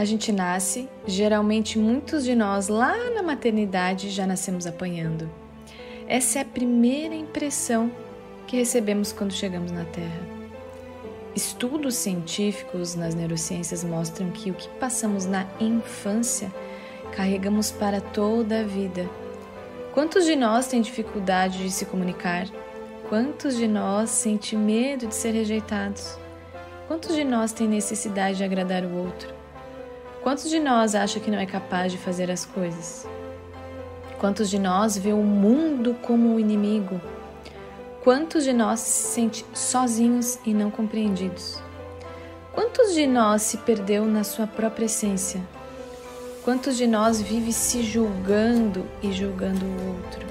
A gente nasce, geralmente muitos de nós lá na maternidade já nascemos apanhando. Essa é a primeira impressão que recebemos quando chegamos na Terra. Estudos científicos nas neurociências mostram que o que passamos na infância carregamos para toda a vida. Quantos de nós têm dificuldade de se comunicar? Quantos de nós sentem medo de ser rejeitados? Quantos de nós têm necessidade de agradar o outro? Quantos de nós acha que não é capaz de fazer as coisas? Quantos de nós vê o mundo como um inimigo? Quantos de nós se sente sozinhos e não compreendidos? Quantos de nós se perdeu na sua própria essência? Quantos de nós vive se julgando e julgando o outro?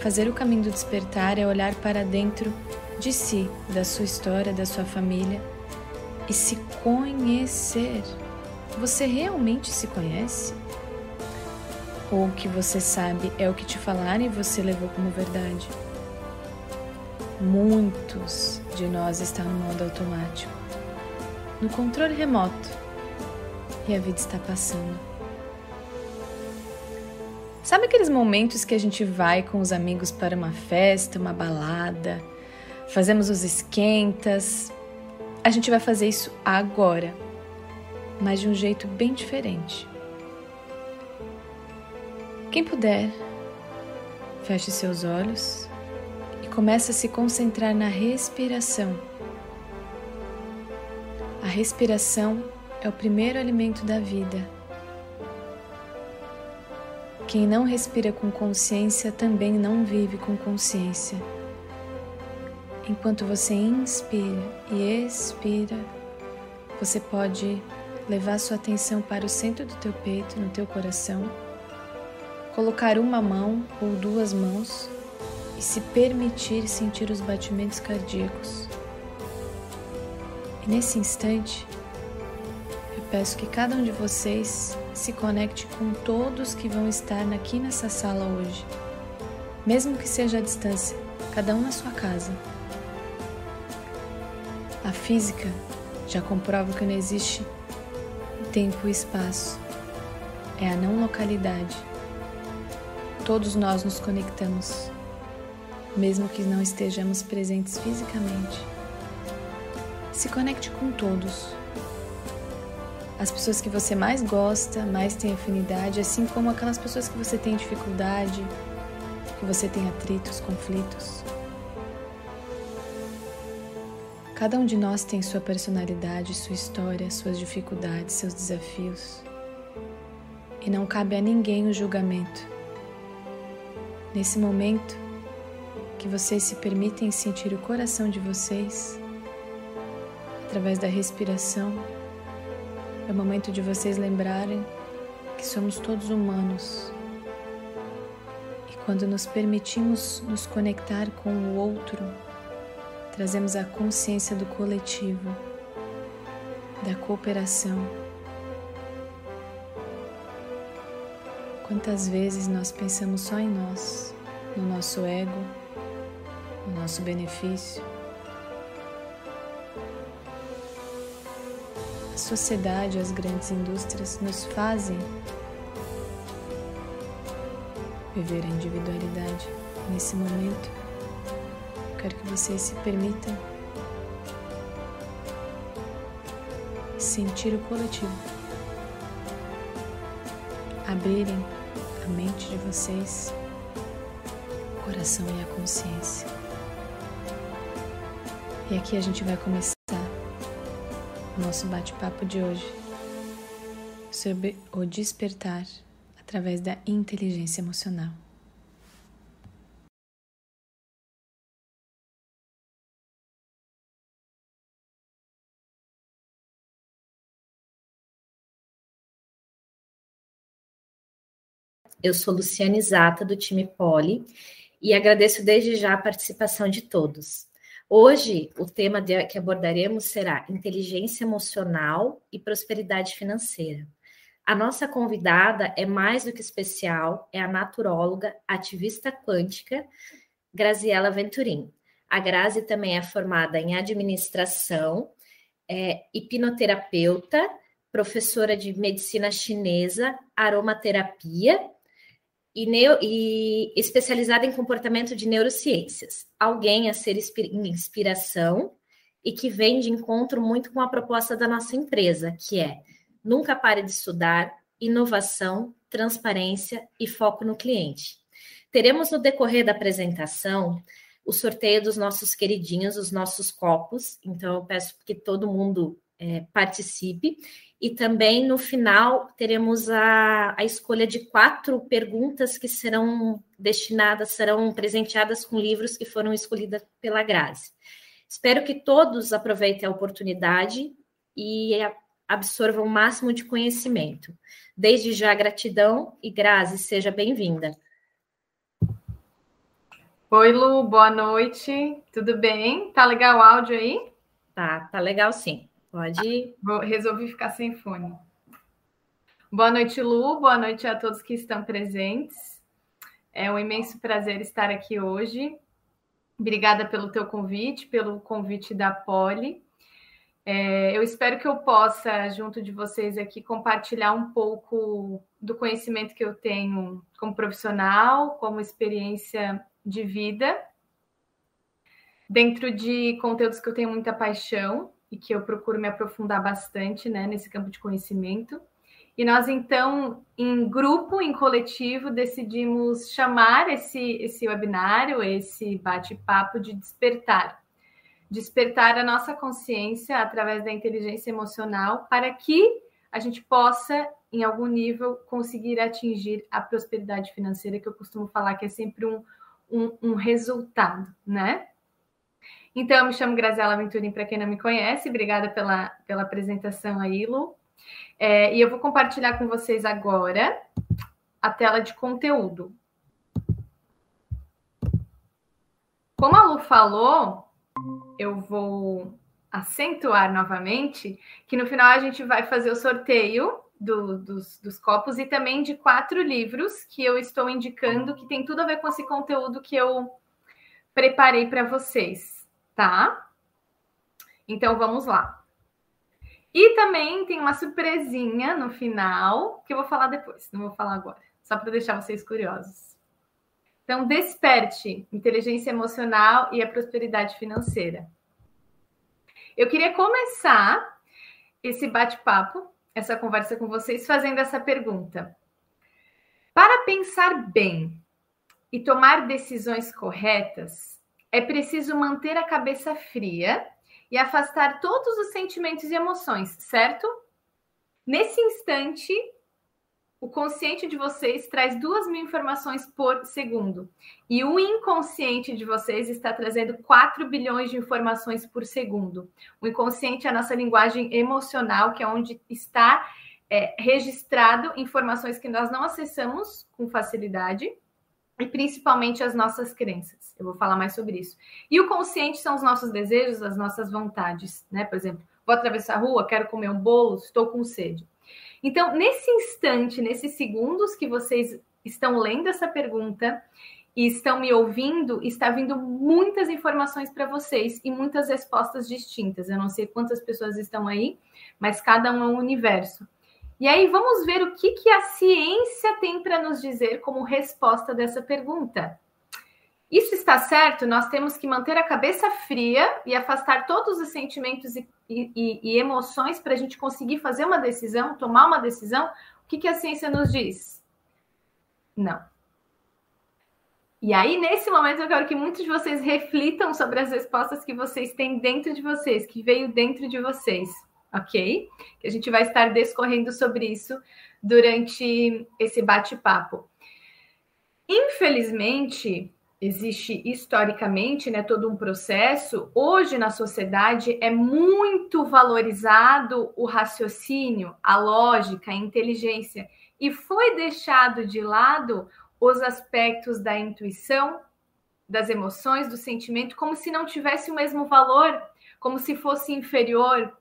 Fazer o caminho do despertar é olhar para dentro de si, da sua história, da sua família e se conhecer. Você realmente se conhece? Ou o que você sabe é o que te falaram e você levou como verdade? Muitos de nós estão no modo automático, no controle remoto, e a vida está passando. Sabe aqueles momentos que a gente vai com os amigos para uma festa, uma balada, fazemos os esquentas? A gente vai fazer isso agora mas de um jeito bem diferente. Quem puder, feche seus olhos e comece a se concentrar na respiração. A respiração é o primeiro alimento da vida. Quem não respira com consciência também não vive com consciência. Enquanto você inspira e expira, você pode levar sua atenção para o centro do teu peito, no teu coração, colocar uma mão ou duas mãos e se permitir sentir os batimentos cardíacos. E nesse instante, eu peço que cada um de vocês se conecte com todos que vão estar aqui nessa sala hoje, mesmo que seja à distância, cada um na sua casa. A física já comprova que não existe tempo e espaço, é a não localidade. Todos nós nos conectamos, mesmo que não estejamos presentes fisicamente. Se conecte com todos. As pessoas que você mais gosta, mais tem afinidade, assim como aquelas pessoas que você tem dificuldade, que você tem atritos, conflitos. Cada um de nós tem sua personalidade, sua história, suas dificuldades, seus desafios. E não cabe a ninguém o julgamento. Nesse momento que vocês se permitem sentir o coração de vocês, através da respiração, é o momento de vocês lembrarem que somos todos humanos. E quando nos permitimos nos conectar com o outro, trazemos a consciência do coletivo, da cooperação. Quantas vezes nós pensamos só em nós, no nosso ego, no nosso benefício? A sociedade, as grandes indústrias nos fazem viver a individualidade nesse momento quero que vocês se permitam sentir o coletivo, abrirem a mente de vocês, o coração e a consciência. E aqui a gente vai começar o nosso bate-papo de hoje sobre o despertar através da inteligência emocional. Eu sou Luciane Zata, do time Poli, e agradeço desde já a participação de todos. Hoje, o tema que abordaremos será inteligência emocional e prosperidade financeira. A nossa convidada é mais do que especial, é a naturóloga, ativista quântica, Graziela Venturim. A Grazi também é formada em administração, é hipnoterapeuta, professora de medicina chinesa, aromaterapia e, neo, e especializada em comportamento de neurociências. Alguém a ser inspiração e que vem de encontro muito com a proposta da nossa empresa, que é nunca pare de estudar, inovação, transparência e foco no cliente. Teremos no decorrer da apresentação o sorteio dos nossos queridinhos, os nossos copos. Então, eu peço que todo mundo é, participe. E também no final teremos a, a escolha de quatro perguntas que serão destinadas, serão presenteadas com livros que foram escolhidas pela Grazi. Espero que todos aproveitem a oportunidade e absorvam o máximo de conhecimento. Desde já, gratidão e Grazi, seja bem-vinda. Oi, Lu, boa noite. Tudo bem? Tá legal o áudio aí? Tá, tá legal sim. Pode. Vou, resolvi ficar sem fone. Boa noite, Lu. Boa noite a todos que estão presentes. É um imenso prazer estar aqui hoje. Obrigada pelo teu convite, pelo convite da Poli. É, eu espero que eu possa, junto de vocês aqui, compartilhar um pouco do conhecimento que eu tenho como profissional, como experiência de vida, dentro de conteúdos que eu tenho muita paixão e que eu procuro me aprofundar bastante né, nesse campo de conhecimento. E nós, então, em grupo, em coletivo, decidimos chamar esse, esse webinário, esse bate-papo de despertar. Despertar a nossa consciência através da inteligência emocional para que a gente possa, em algum nível, conseguir atingir a prosperidade financeira, que eu costumo falar que é sempre um, um, um resultado, né? Então, eu me chamo Graziela Venturim, para quem não me conhece. Obrigada pela, pela apresentação aí, Lu. É, e eu vou compartilhar com vocês agora a tela de conteúdo. Como a Lu falou, eu vou acentuar novamente que no final a gente vai fazer o sorteio do, dos, dos, copos e também de quatro livros que eu estou indicando que tem tudo a ver com esse conteúdo que eu preparei para vocês tá? Então vamos lá. E também tem uma surpresinha no final, que eu vou falar depois, não vou falar agora, só para deixar vocês curiosos. Então, desperte inteligência emocional e a prosperidade financeira. Eu queria começar esse bate-papo, essa conversa com vocês, fazendo essa pergunta. Para pensar bem e tomar decisões corretas, é preciso manter a cabeça fria e afastar todos os sentimentos e emoções, certo? Nesse instante, o consciente de vocês traz duas mil informações por segundo. E o inconsciente de vocês está trazendo 4 bilhões de informações por segundo. O inconsciente é a nossa linguagem emocional, que é onde está é, registrado informações que nós não acessamos com facilidade e principalmente as nossas crenças. Eu vou falar mais sobre isso. E o consciente são os nossos desejos, as nossas vontades, né? Por exemplo, vou atravessar a rua, quero comer um bolo, estou com sede. Então, nesse instante, nesses segundos que vocês estão lendo essa pergunta e estão me ouvindo, está vindo muitas informações para vocês e muitas respostas distintas. Eu não sei quantas pessoas estão aí, mas cada um é um universo. E aí vamos ver o que, que a ciência tem para nos dizer como resposta dessa pergunta. Isso está certo? Nós temos que manter a cabeça fria e afastar todos os sentimentos e, e, e emoções para a gente conseguir fazer uma decisão, tomar uma decisão. O que, que a ciência nos diz? Não. E aí, nesse momento, eu quero que muitos de vocês reflitam sobre as respostas que vocês têm dentro de vocês, que veio dentro de vocês ok? Que a gente vai estar discorrendo sobre isso durante esse bate-papo. Infelizmente, existe historicamente, né, todo um processo. Hoje na sociedade é muito valorizado o raciocínio, a lógica, a inteligência e foi deixado de lado os aspectos da intuição, das emoções, do sentimento, como se não tivesse o mesmo valor, como se fosse inferior,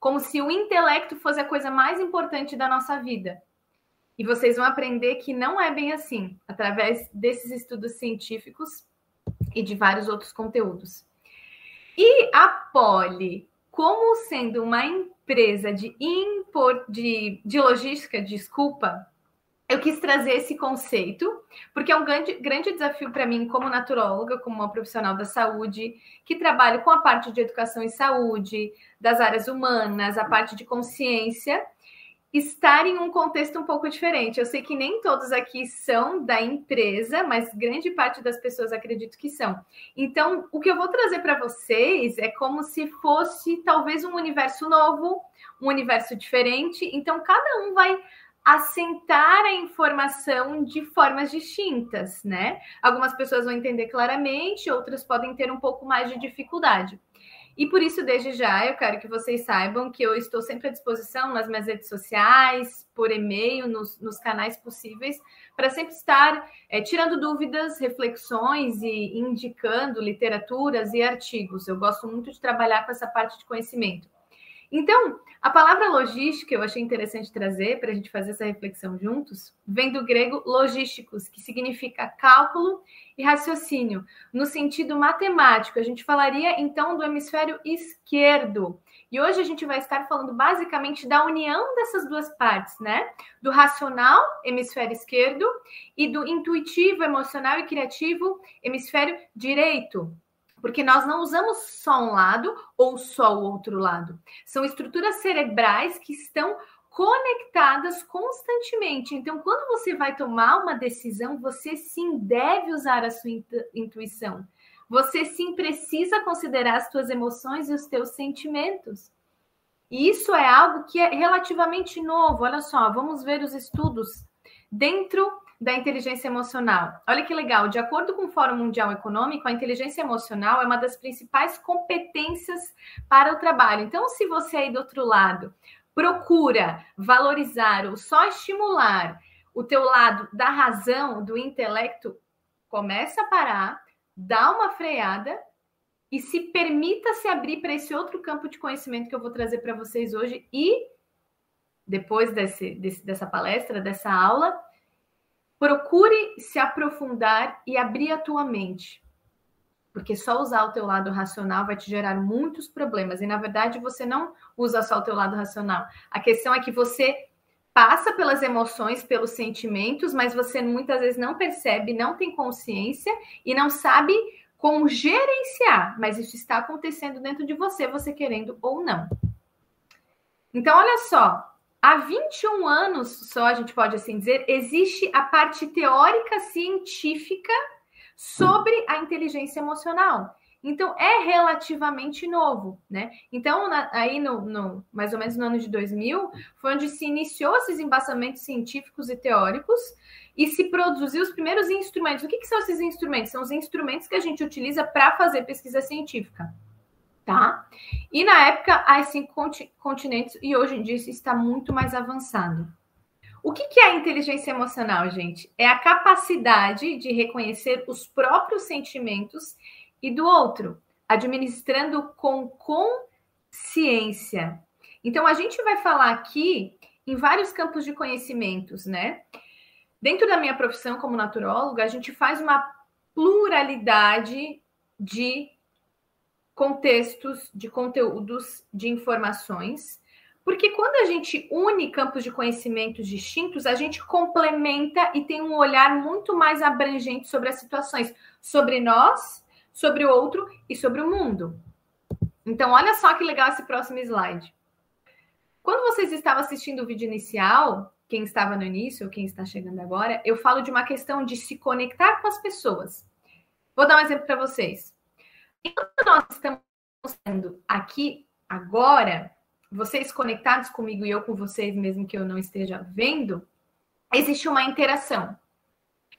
como se o intelecto fosse a coisa mais importante da nossa vida. E vocês vão aprender que não é bem assim, através desses estudos científicos e de vários outros conteúdos. E a Poli, como sendo uma empresa de, impor, de, de logística, desculpa, eu quis trazer esse conceito, porque é um grande, grande desafio para mim, como naturóloga, como uma profissional da saúde, que trabalho com a parte de educação e saúde, das áreas humanas, a parte de consciência, estar em um contexto um pouco diferente. Eu sei que nem todos aqui são da empresa, mas grande parte das pessoas acredito que são. Então, o que eu vou trazer para vocês é como se fosse talvez um universo novo, um universo diferente. Então, cada um vai assentar a informação de formas distintas, né? Algumas pessoas vão entender claramente, outras podem ter um pouco mais de dificuldade. E por isso, desde já, eu quero que vocês saibam que eu estou sempre à disposição nas minhas redes sociais, por e-mail, nos, nos canais possíveis, para sempre estar é, tirando dúvidas, reflexões e indicando literaturas e artigos. Eu gosto muito de trabalhar com essa parte de conhecimento. Então, a palavra logística eu achei interessante trazer para a gente fazer essa reflexão juntos, vem do grego logísticos, que significa cálculo e raciocínio. No sentido matemático, a gente falaria então do hemisfério esquerdo. E hoje a gente vai estar falando basicamente da união dessas duas partes, né? Do racional, hemisfério esquerdo, e do intuitivo, emocional e criativo, hemisfério direito. Porque nós não usamos só um lado ou só o outro lado. São estruturas cerebrais que estão conectadas constantemente. Então, quando você vai tomar uma decisão, você sim deve usar a sua intuição. Você sim precisa considerar as suas emoções e os teus sentimentos. E isso é algo que é relativamente novo. Olha só, vamos ver os estudos dentro da inteligência emocional. Olha que legal, de acordo com o Fórum Mundial Econômico, a inteligência emocional é uma das principais competências para o trabalho. Então, se você aí do outro lado procura valorizar ou só estimular o teu lado da razão, do intelecto, começa a parar, dá uma freada e se permita se abrir para esse outro campo de conhecimento que eu vou trazer para vocês hoje e depois desse, desse, dessa palestra, dessa aula, Procure se aprofundar e abrir a tua mente. Porque só usar o teu lado racional vai te gerar muitos problemas. E na verdade você não usa só o teu lado racional. A questão é que você passa pelas emoções, pelos sentimentos, mas você muitas vezes não percebe, não tem consciência e não sabe como gerenciar. Mas isso está acontecendo dentro de você, você querendo ou não. Então, olha só, Há 21 anos só, a gente pode assim dizer, existe a parte teórica científica sobre a inteligência emocional. Então, é relativamente novo, né? Então, na, aí no, no, mais ou menos no ano de 2000, foi onde se iniciou esses embaçamentos científicos e teóricos e se produziu os primeiros instrumentos. O que, que são esses instrumentos? São os instrumentos que a gente utiliza para fazer pesquisa científica tá? E na época, as cinco continentes, e hoje em dia isso está muito mais avançado. O que, que é a inteligência emocional, gente? É a capacidade de reconhecer os próprios sentimentos e do outro, administrando com consciência. Então, a gente vai falar aqui em vários campos de conhecimentos, né? Dentro da minha profissão como naturóloga, a gente faz uma pluralidade de contextos, de conteúdos, de informações, porque quando a gente une campos de conhecimentos distintos, a gente complementa e tem um olhar muito mais abrangente sobre as situações, sobre nós, sobre o outro e sobre o mundo. Então, olha só que legal esse próximo slide. Quando vocês estavam assistindo o vídeo inicial, quem estava no início ou quem está chegando agora, eu falo de uma questão de se conectar com as pessoas. Vou dar um exemplo para vocês. Enquanto nós estamos sendo aqui agora, vocês conectados comigo e eu com vocês, mesmo que eu não esteja vendo, existe uma interação.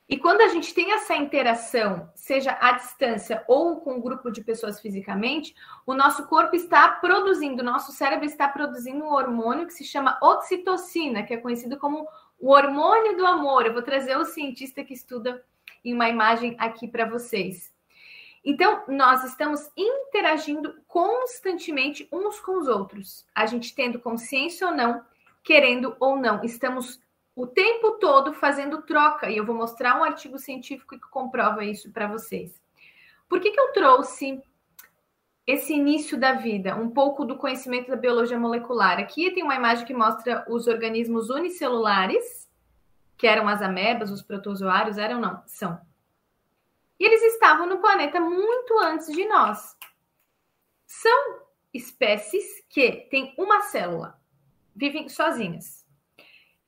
E quando a gente tem essa interação, seja à distância ou com um grupo de pessoas fisicamente, o nosso corpo está produzindo, o nosso cérebro está produzindo um hormônio que se chama oxitocina, que é conhecido como o hormônio do amor. Eu vou trazer o cientista que estuda em uma imagem aqui para vocês. Então, nós estamos interagindo constantemente uns com os outros, a gente tendo consciência ou não, querendo ou não. Estamos o tempo todo fazendo troca, e eu vou mostrar um artigo científico que comprova isso para vocês. Por que, que eu trouxe esse início da vida, um pouco do conhecimento da biologia molecular. Aqui tem uma imagem que mostra os organismos unicelulares, que eram as amebas, os protozoários, eram não, são. E eles estavam no planeta muito antes de nós. São espécies que têm uma célula, vivem sozinhas.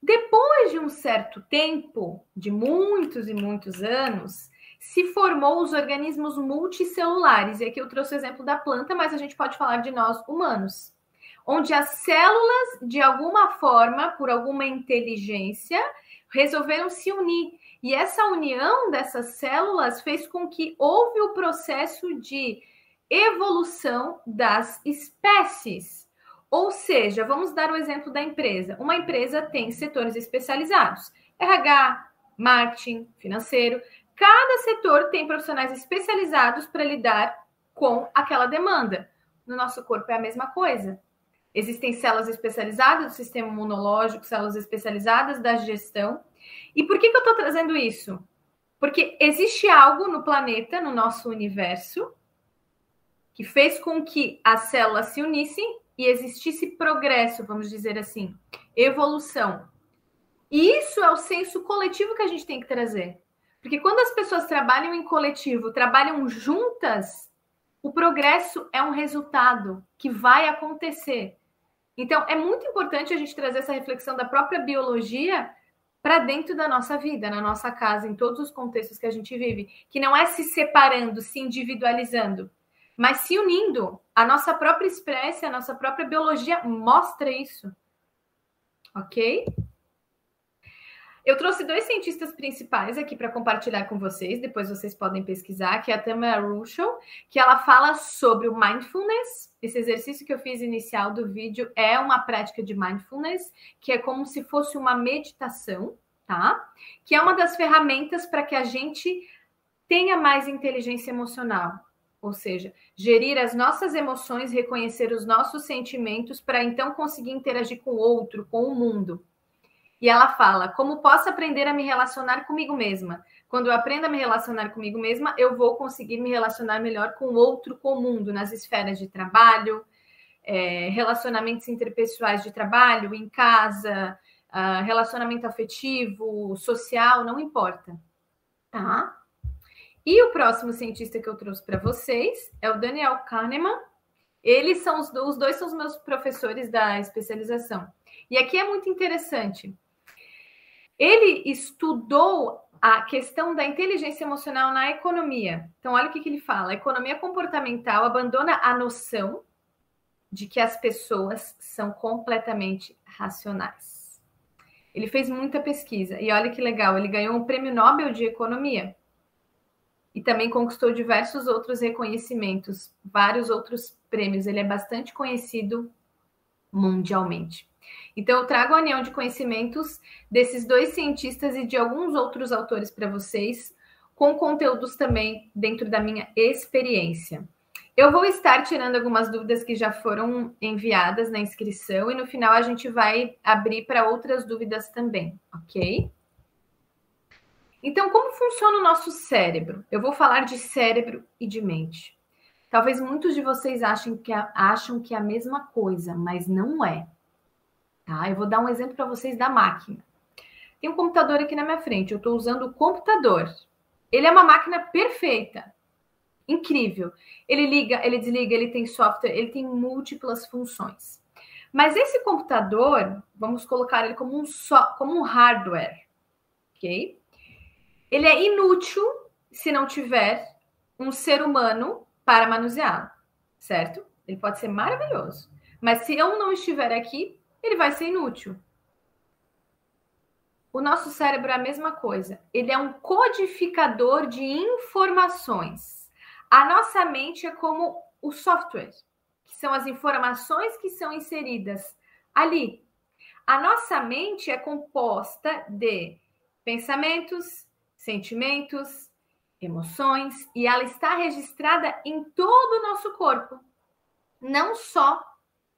Depois de um certo tempo, de muitos e muitos anos, se formou os organismos multicelulares. E aqui eu trouxe o exemplo da planta, mas a gente pode falar de nós humanos, onde as células, de alguma forma, por alguma inteligência, resolveram se unir. E essa união dessas células fez com que houve o processo de evolução das espécies. Ou seja, vamos dar o exemplo da empresa. Uma empresa tem setores especializados: RH, marketing, financeiro. Cada setor tem profissionais especializados para lidar com aquela demanda. No nosso corpo é a mesma coisa. Existem células especializadas do sistema imunológico, células especializadas da gestão. E por que, que eu estou trazendo isso? Porque existe algo no planeta, no nosso universo, que fez com que as células se unissem e existisse progresso, vamos dizer assim, evolução. E isso é o senso coletivo que a gente tem que trazer. Porque quando as pessoas trabalham em coletivo, trabalham juntas, o progresso é um resultado que vai acontecer. Então, é muito importante a gente trazer essa reflexão da própria biologia para dentro da nossa vida, na nossa casa, em todos os contextos que a gente vive, que não é se separando, se individualizando, mas se unindo. A nossa própria espécie, a nossa própria biologia mostra isso. Ok? Eu trouxe dois cientistas principais aqui para compartilhar com vocês, depois vocês podem pesquisar, que é a Tamara Russell, que ela fala sobre o mindfulness. Esse exercício que eu fiz inicial do vídeo é uma prática de mindfulness, que é como se fosse uma meditação, tá? Que é uma das ferramentas para que a gente tenha mais inteligência emocional. Ou seja, gerir as nossas emoções, reconhecer os nossos sentimentos para então conseguir interagir com o outro, com o mundo. E ela fala: como posso aprender a me relacionar comigo mesma? Quando eu aprendo a me relacionar comigo mesma, eu vou conseguir me relacionar melhor com o outro, com o mundo, nas esferas de trabalho, é, relacionamentos interpessoais de trabalho, em casa, uh, relacionamento afetivo, social, não importa. Tá? E o próximo cientista que eu trouxe para vocês é o Daniel Kahneman. Eles são os, os dois são os meus professores da especialização. E aqui é muito interessante ele estudou a questão da inteligência emocional na economia. Então, olha o que, que ele fala: a economia comportamental abandona a noção de que as pessoas são completamente racionais. Ele fez muita pesquisa e olha que legal, ele ganhou um prêmio Nobel de Economia e também conquistou diversos outros reconhecimentos, vários outros prêmios. Ele é bastante conhecido mundialmente. Então, eu trago a união de conhecimentos desses dois cientistas e de alguns outros autores para vocês, com conteúdos também dentro da minha experiência. Eu vou estar tirando algumas dúvidas que já foram enviadas na inscrição e no final a gente vai abrir para outras dúvidas também, ok? Então, como funciona o nosso cérebro? Eu vou falar de cérebro e de mente. Talvez muitos de vocês achem que, acham que é a mesma coisa, mas não é. Tá? Eu vou dar um exemplo para vocês da máquina. Tem um computador aqui na minha frente, eu estou usando o computador. Ele é uma máquina perfeita, incrível. Ele liga, ele desliga, ele tem software, ele tem múltiplas funções. Mas esse computador, vamos colocar ele como um, so, como um hardware, ok? Ele é inútil se não tiver um ser humano para manuseá-lo, certo? Ele pode ser maravilhoso, mas se eu não estiver aqui, ele vai ser inútil. O nosso cérebro é a mesma coisa. Ele é um codificador de informações. A nossa mente é como o software, que são as informações que são inseridas ali. A nossa mente é composta de pensamentos, sentimentos, emoções, e ela está registrada em todo o nosso corpo, não só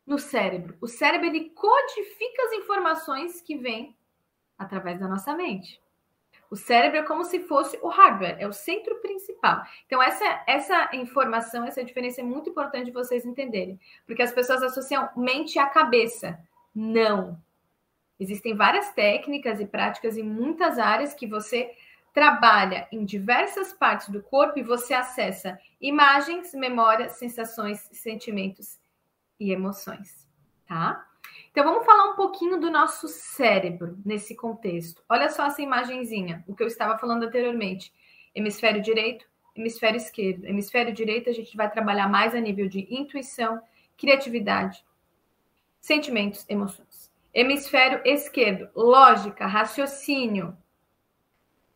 no cérebro. O cérebro ele codifica as informações que vêm através da nossa mente. O cérebro é como se fosse o hardware, é o centro principal. Então, essa, essa informação, essa diferença é muito importante vocês entenderem, porque as pessoas associam mente à cabeça. Não. Existem várias técnicas e práticas em muitas áreas que você trabalha em diversas partes do corpo e você acessa imagens, memórias, sensações, sentimentos e emoções, tá? Então vamos falar um pouquinho do nosso cérebro nesse contexto. Olha só essa imagenzinha, o que eu estava falando anteriormente. Hemisfério direito, hemisfério esquerdo. Hemisfério direito a gente vai trabalhar mais a nível de intuição, criatividade, sentimentos, emoções. Hemisfério esquerdo, lógica, raciocínio.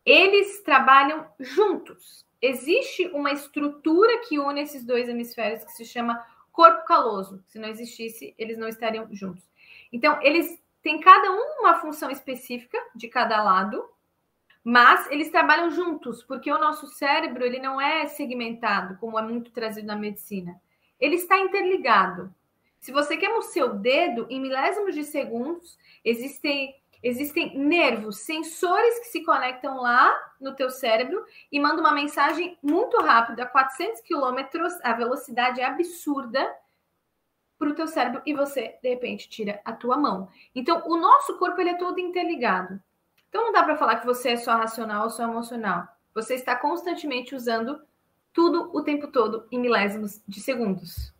Eles trabalham juntos. Existe uma estrutura que une esses dois hemisférios que se chama corpo caloso. Se não existisse, eles não estariam juntos. Então, eles têm cada um uma função específica de cada lado, mas eles trabalham juntos, porque o nosso cérebro ele não é segmentado, como é muito trazido na medicina. Ele está interligado. Se você queima o seu dedo, em milésimos de segundos, existem, existem nervos, sensores que se conectam lá no teu cérebro e mandam uma mensagem muito rápida, a 400 quilômetros, a velocidade é absurda, para o teu cérebro e você, de repente, tira a tua mão. Então, o nosso corpo ele é todo interligado. Então, não dá para falar que você é só racional ou só emocional. Você está constantemente usando tudo o tempo todo em milésimos de segundos.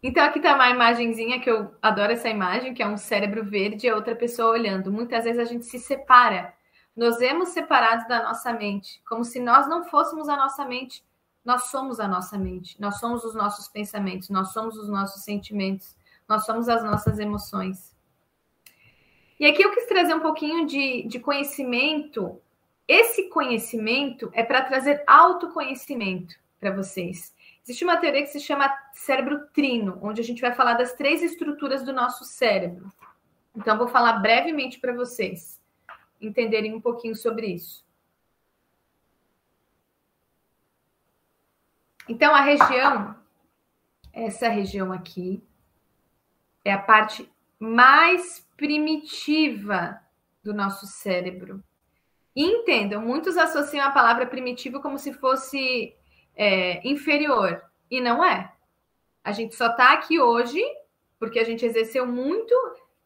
Então, aqui está uma imagenzinha que eu adoro essa imagem, que é um cérebro verde e outra pessoa olhando. Muitas vezes a gente se separa. Nos vemos separados da nossa mente, como se nós não fôssemos a nossa mente nós somos a nossa mente, nós somos os nossos pensamentos, nós somos os nossos sentimentos, nós somos as nossas emoções. E aqui eu quis trazer um pouquinho de, de conhecimento. Esse conhecimento é para trazer autoconhecimento para vocês. Existe uma teoria que se chama cérebro trino, onde a gente vai falar das três estruturas do nosso cérebro. Então, vou falar brevemente para vocês entenderem um pouquinho sobre isso. Então, a região, essa região aqui, é a parte mais primitiva do nosso cérebro. Entendam, muitos associam a palavra primitivo como se fosse é, inferior, e não é. A gente só está aqui hoje porque a gente exerceu muito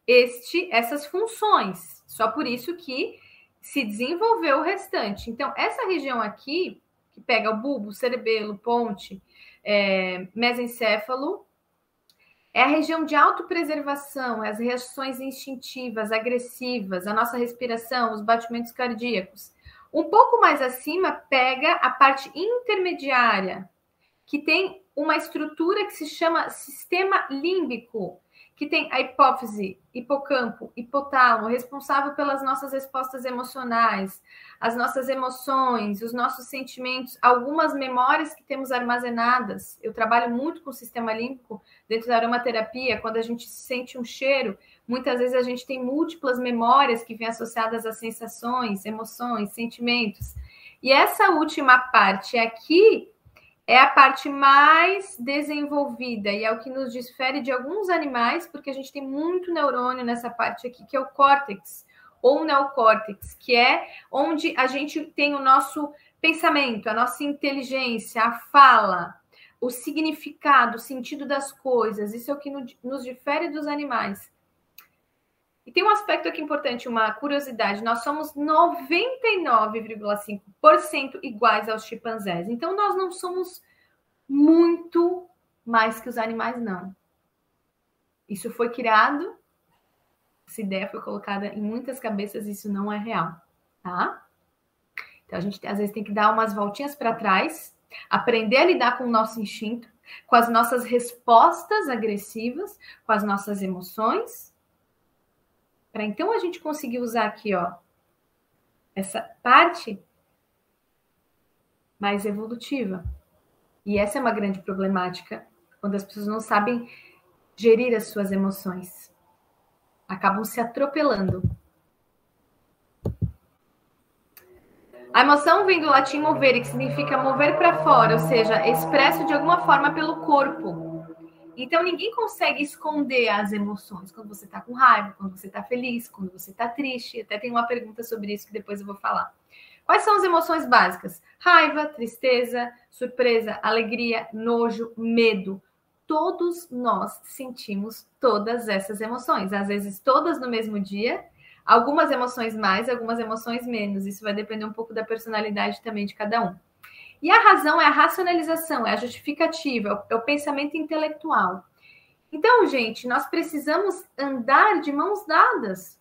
este essas funções. Só por isso que se desenvolveu o restante. Então, essa região aqui que pega o bulbo, cerebelo, ponte, é, mesencéfalo, é a região de autopreservação, as reações instintivas, agressivas, a nossa respiração, os batimentos cardíacos. Um pouco mais acima, pega a parte intermediária, que tem uma estrutura que se chama sistema límbico, que tem a hipófise, hipocampo, hipotálamo, responsável pelas nossas respostas emocionais, as nossas emoções, os nossos sentimentos, algumas memórias que temos armazenadas. Eu trabalho muito com o sistema límbico dentro da aromaterapia, quando a gente sente um cheiro, muitas vezes a gente tem múltiplas memórias que vêm associadas a sensações, emoções, sentimentos. E essa última parte aqui é a parte mais desenvolvida e é o que nos difere de alguns animais, porque a gente tem muito neurônio nessa parte aqui, que é o córtex ou neocórtex, que é onde a gente tem o nosso pensamento, a nossa inteligência, a fala, o significado, o sentido das coisas. Isso é o que nos difere dos animais. E tem um aspecto aqui importante, uma curiosidade: nós somos 99,5% iguais aos chimpanzés. Então, nós não somos muito mais que os animais, não. Isso foi criado, essa ideia foi colocada em muitas cabeças, isso não é real, tá? Então, a gente às vezes tem que dar umas voltinhas para trás, aprender a lidar com o nosso instinto, com as nossas respostas agressivas, com as nossas emoções para então a gente conseguir usar aqui, ó, essa parte mais evolutiva. E essa é uma grande problemática quando as pessoas não sabem gerir as suas emoções. Acabam se atropelando. A emoção vem do latim movere, que significa mover para fora, ou seja, expresso de alguma forma pelo corpo. Então ninguém consegue esconder as emoções quando você está com raiva, quando você está feliz, quando você está triste. Até tem uma pergunta sobre isso que depois eu vou falar. Quais são as emoções básicas? Raiva, tristeza, surpresa, alegria, nojo, medo. Todos nós sentimos todas essas emoções, às vezes todas no mesmo dia, algumas emoções mais, algumas emoções menos. Isso vai depender um pouco da personalidade também de cada um. E a razão é a racionalização, é a justificativa, é o pensamento intelectual. Então, gente, nós precisamos andar de mãos dadas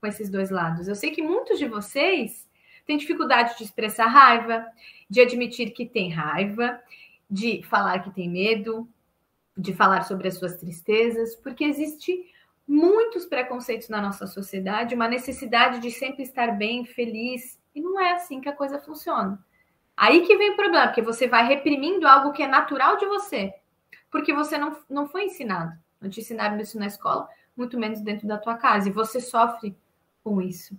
com esses dois lados. Eu sei que muitos de vocês têm dificuldade de expressar raiva, de admitir que tem raiva, de falar que tem medo, de falar sobre as suas tristezas, porque existe muitos preconceitos na nossa sociedade, uma necessidade de sempre estar bem, feliz, e não é assim que a coisa funciona. Aí que vem o problema, porque você vai reprimindo algo que é natural de você, porque você não, não foi ensinado. Não te ensinaram isso na escola, muito menos dentro da tua casa, e você sofre com isso.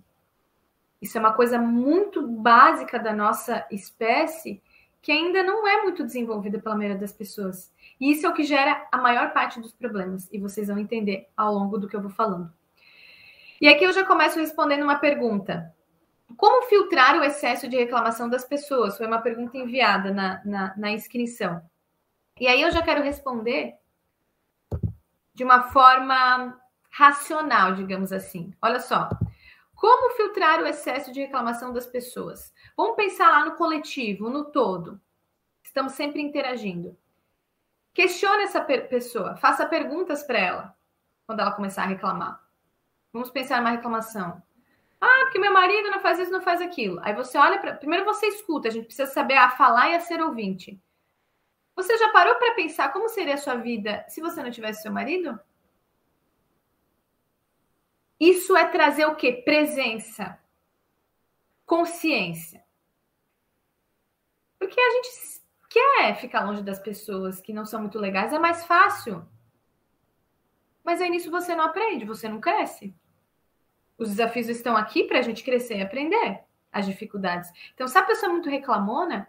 Isso é uma coisa muito básica da nossa espécie que ainda não é muito desenvolvida pela maioria das pessoas. E isso é o que gera a maior parte dos problemas, e vocês vão entender ao longo do que eu vou falando. E aqui eu já começo respondendo uma pergunta. Como filtrar o excesso de reclamação das pessoas? Foi uma pergunta enviada na, na, na inscrição. E aí eu já quero responder de uma forma racional, digamos assim. Olha só. Como filtrar o excesso de reclamação das pessoas? Vamos pensar lá no coletivo, no todo. Estamos sempre interagindo. Questione essa pessoa, faça perguntas para ela quando ela começar a reclamar. Vamos pensar numa reclamação. Ah, porque meu marido não faz isso, não faz aquilo. Aí você olha para. Primeiro você escuta, a gente precisa saber a falar e a ser ouvinte. Você já parou para pensar como seria a sua vida se você não tivesse seu marido? Isso é trazer o quê? Presença, consciência. Porque a gente quer ficar longe das pessoas que não são muito legais, é mais fácil. Mas aí nisso você não aprende, você não cresce. Os desafios estão aqui para a gente crescer e aprender as dificuldades. Então, se a pessoa é muito reclamona,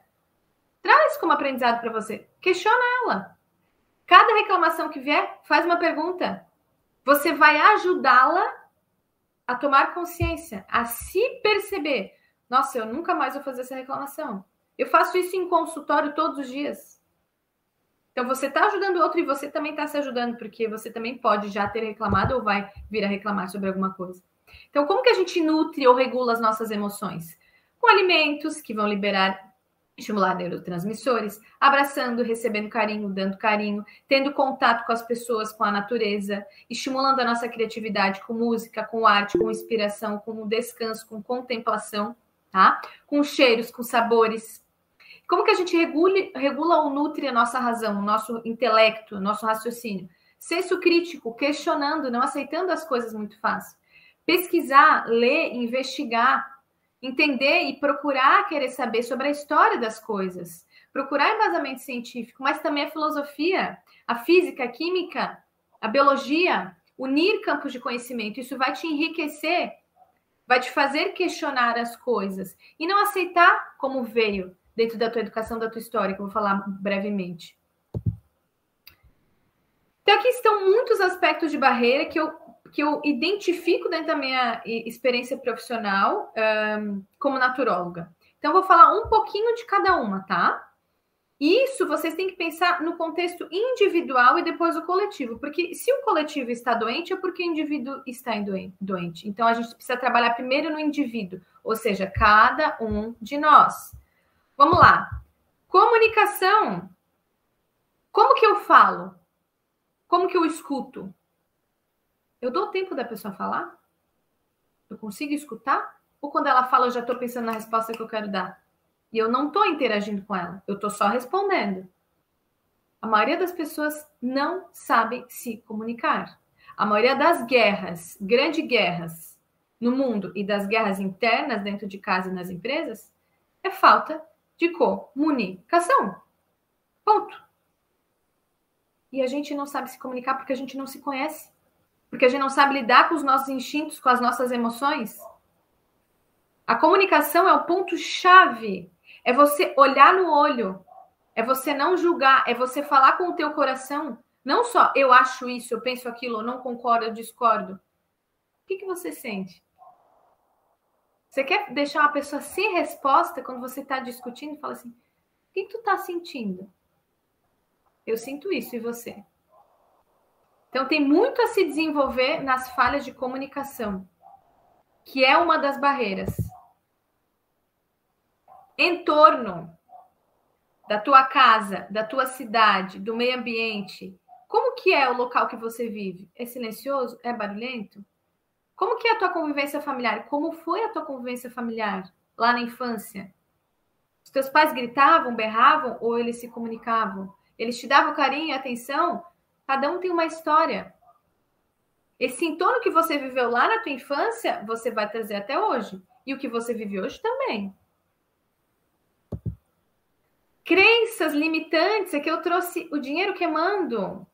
traz como aprendizado para você. Questiona ela. Cada reclamação que vier, faz uma pergunta. Você vai ajudá-la a tomar consciência, a se perceber. Nossa, eu nunca mais vou fazer essa reclamação. Eu faço isso em consultório todos os dias. Então, você está ajudando o outro e você também está se ajudando, porque você também pode já ter reclamado ou vai vir a reclamar sobre alguma coisa. Então, como que a gente nutre ou regula as nossas emoções? Com alimentos que vão liberar, estimular neurotransmissores, abraçando, recebendo carinho, dando carinho, tendo contato com as pessoas, com a natureza, estimulando a nossa criatividade com música, com arte, com inspiração, com descanso, com contemplação, tá? Com cheiros, com sabores. Como que a gente regule, regula ou nutre a nossa razão, o nosso intelecto, o nosso raciocínio? Senso crítico, questionando, não aceitando as coisas muito fácil pesquisar, ler, investigar, entender e procurar querer saber sobre a história das coisas, procurar embasamento científico, mas também a filosofia, a física, a química, a biologia, unir campos de conhecimento. Isso vai te enriquecer, vai te fazer questionar as coisas e não aceitar como veio dentro da tua educação, da tua história, que eu vou falar brevemente. Então, aqui estão muitos aspectos de barreira que eu que eu identifico dentro da minha experiência profissional um, como naturóloga. Então, vou falar um pouquinho de cada uma, tá? Isso vocês têm que pensar no contexto individual e depois o coletivo, porque se o coletivo está doente, é porque o indivíduo está doente. Então, a gente precisa trabalhar primeiro no indivíduo, ou seja, cada um de nós. Vamos lá. Comunicação. Como que eu falo? Como que eu escuto? Eu dou tempo da pessoa falar? Eu consigo escutar? Ou quando ela fala, eu já estou pensando na resposta que eu quero dar? E eu não estou interagindo com ela, eu estou só respondendo. A maioria das pessoas não sabe se comunicar. A maioria das guerras, grandes guerras no mundo e das guerras internas dentro de casa e nas empresas, é falta de comunicação. Ponto. E a gente não sabe se comunicar porque a gente não se conhece. Porque a gente não sabe lidar com os nossos instintos, com as nossas emoções. A comunicação é o ponto-chave. É você olhar no olho. É você não julgar. É você falar com o teu coração. Não só eu acho isso, eu penso aquilo, eu não concordo, eu discordo. O que, que você sente? Você quer deixar uma pessoa sem resposta quando você está discutindo fala assim: o que tu está sentindo? Eu sinto isso, e você? Então, tem muito a se desenvolver nas falhas de comunicação, que é uma das barreiras. Em torno da tua casa, da tua cidade, do meio ambiente, como que é o local que você vive? É silencioso? É barulhento? Como que é a tua convivência familiar? Como foi a tua convivência familiar lá na infância? Os teus pais gritavam, berravam ou eles se comunicavam? Eles te davam carinho e atenção? Cada um tem uma história. Esse entorno que você viveu lá na tua infância, você vai trazer até hoje. E o que você vive hoje também. Crenças limitantes, é que eu trouxe o dinheiro queimando.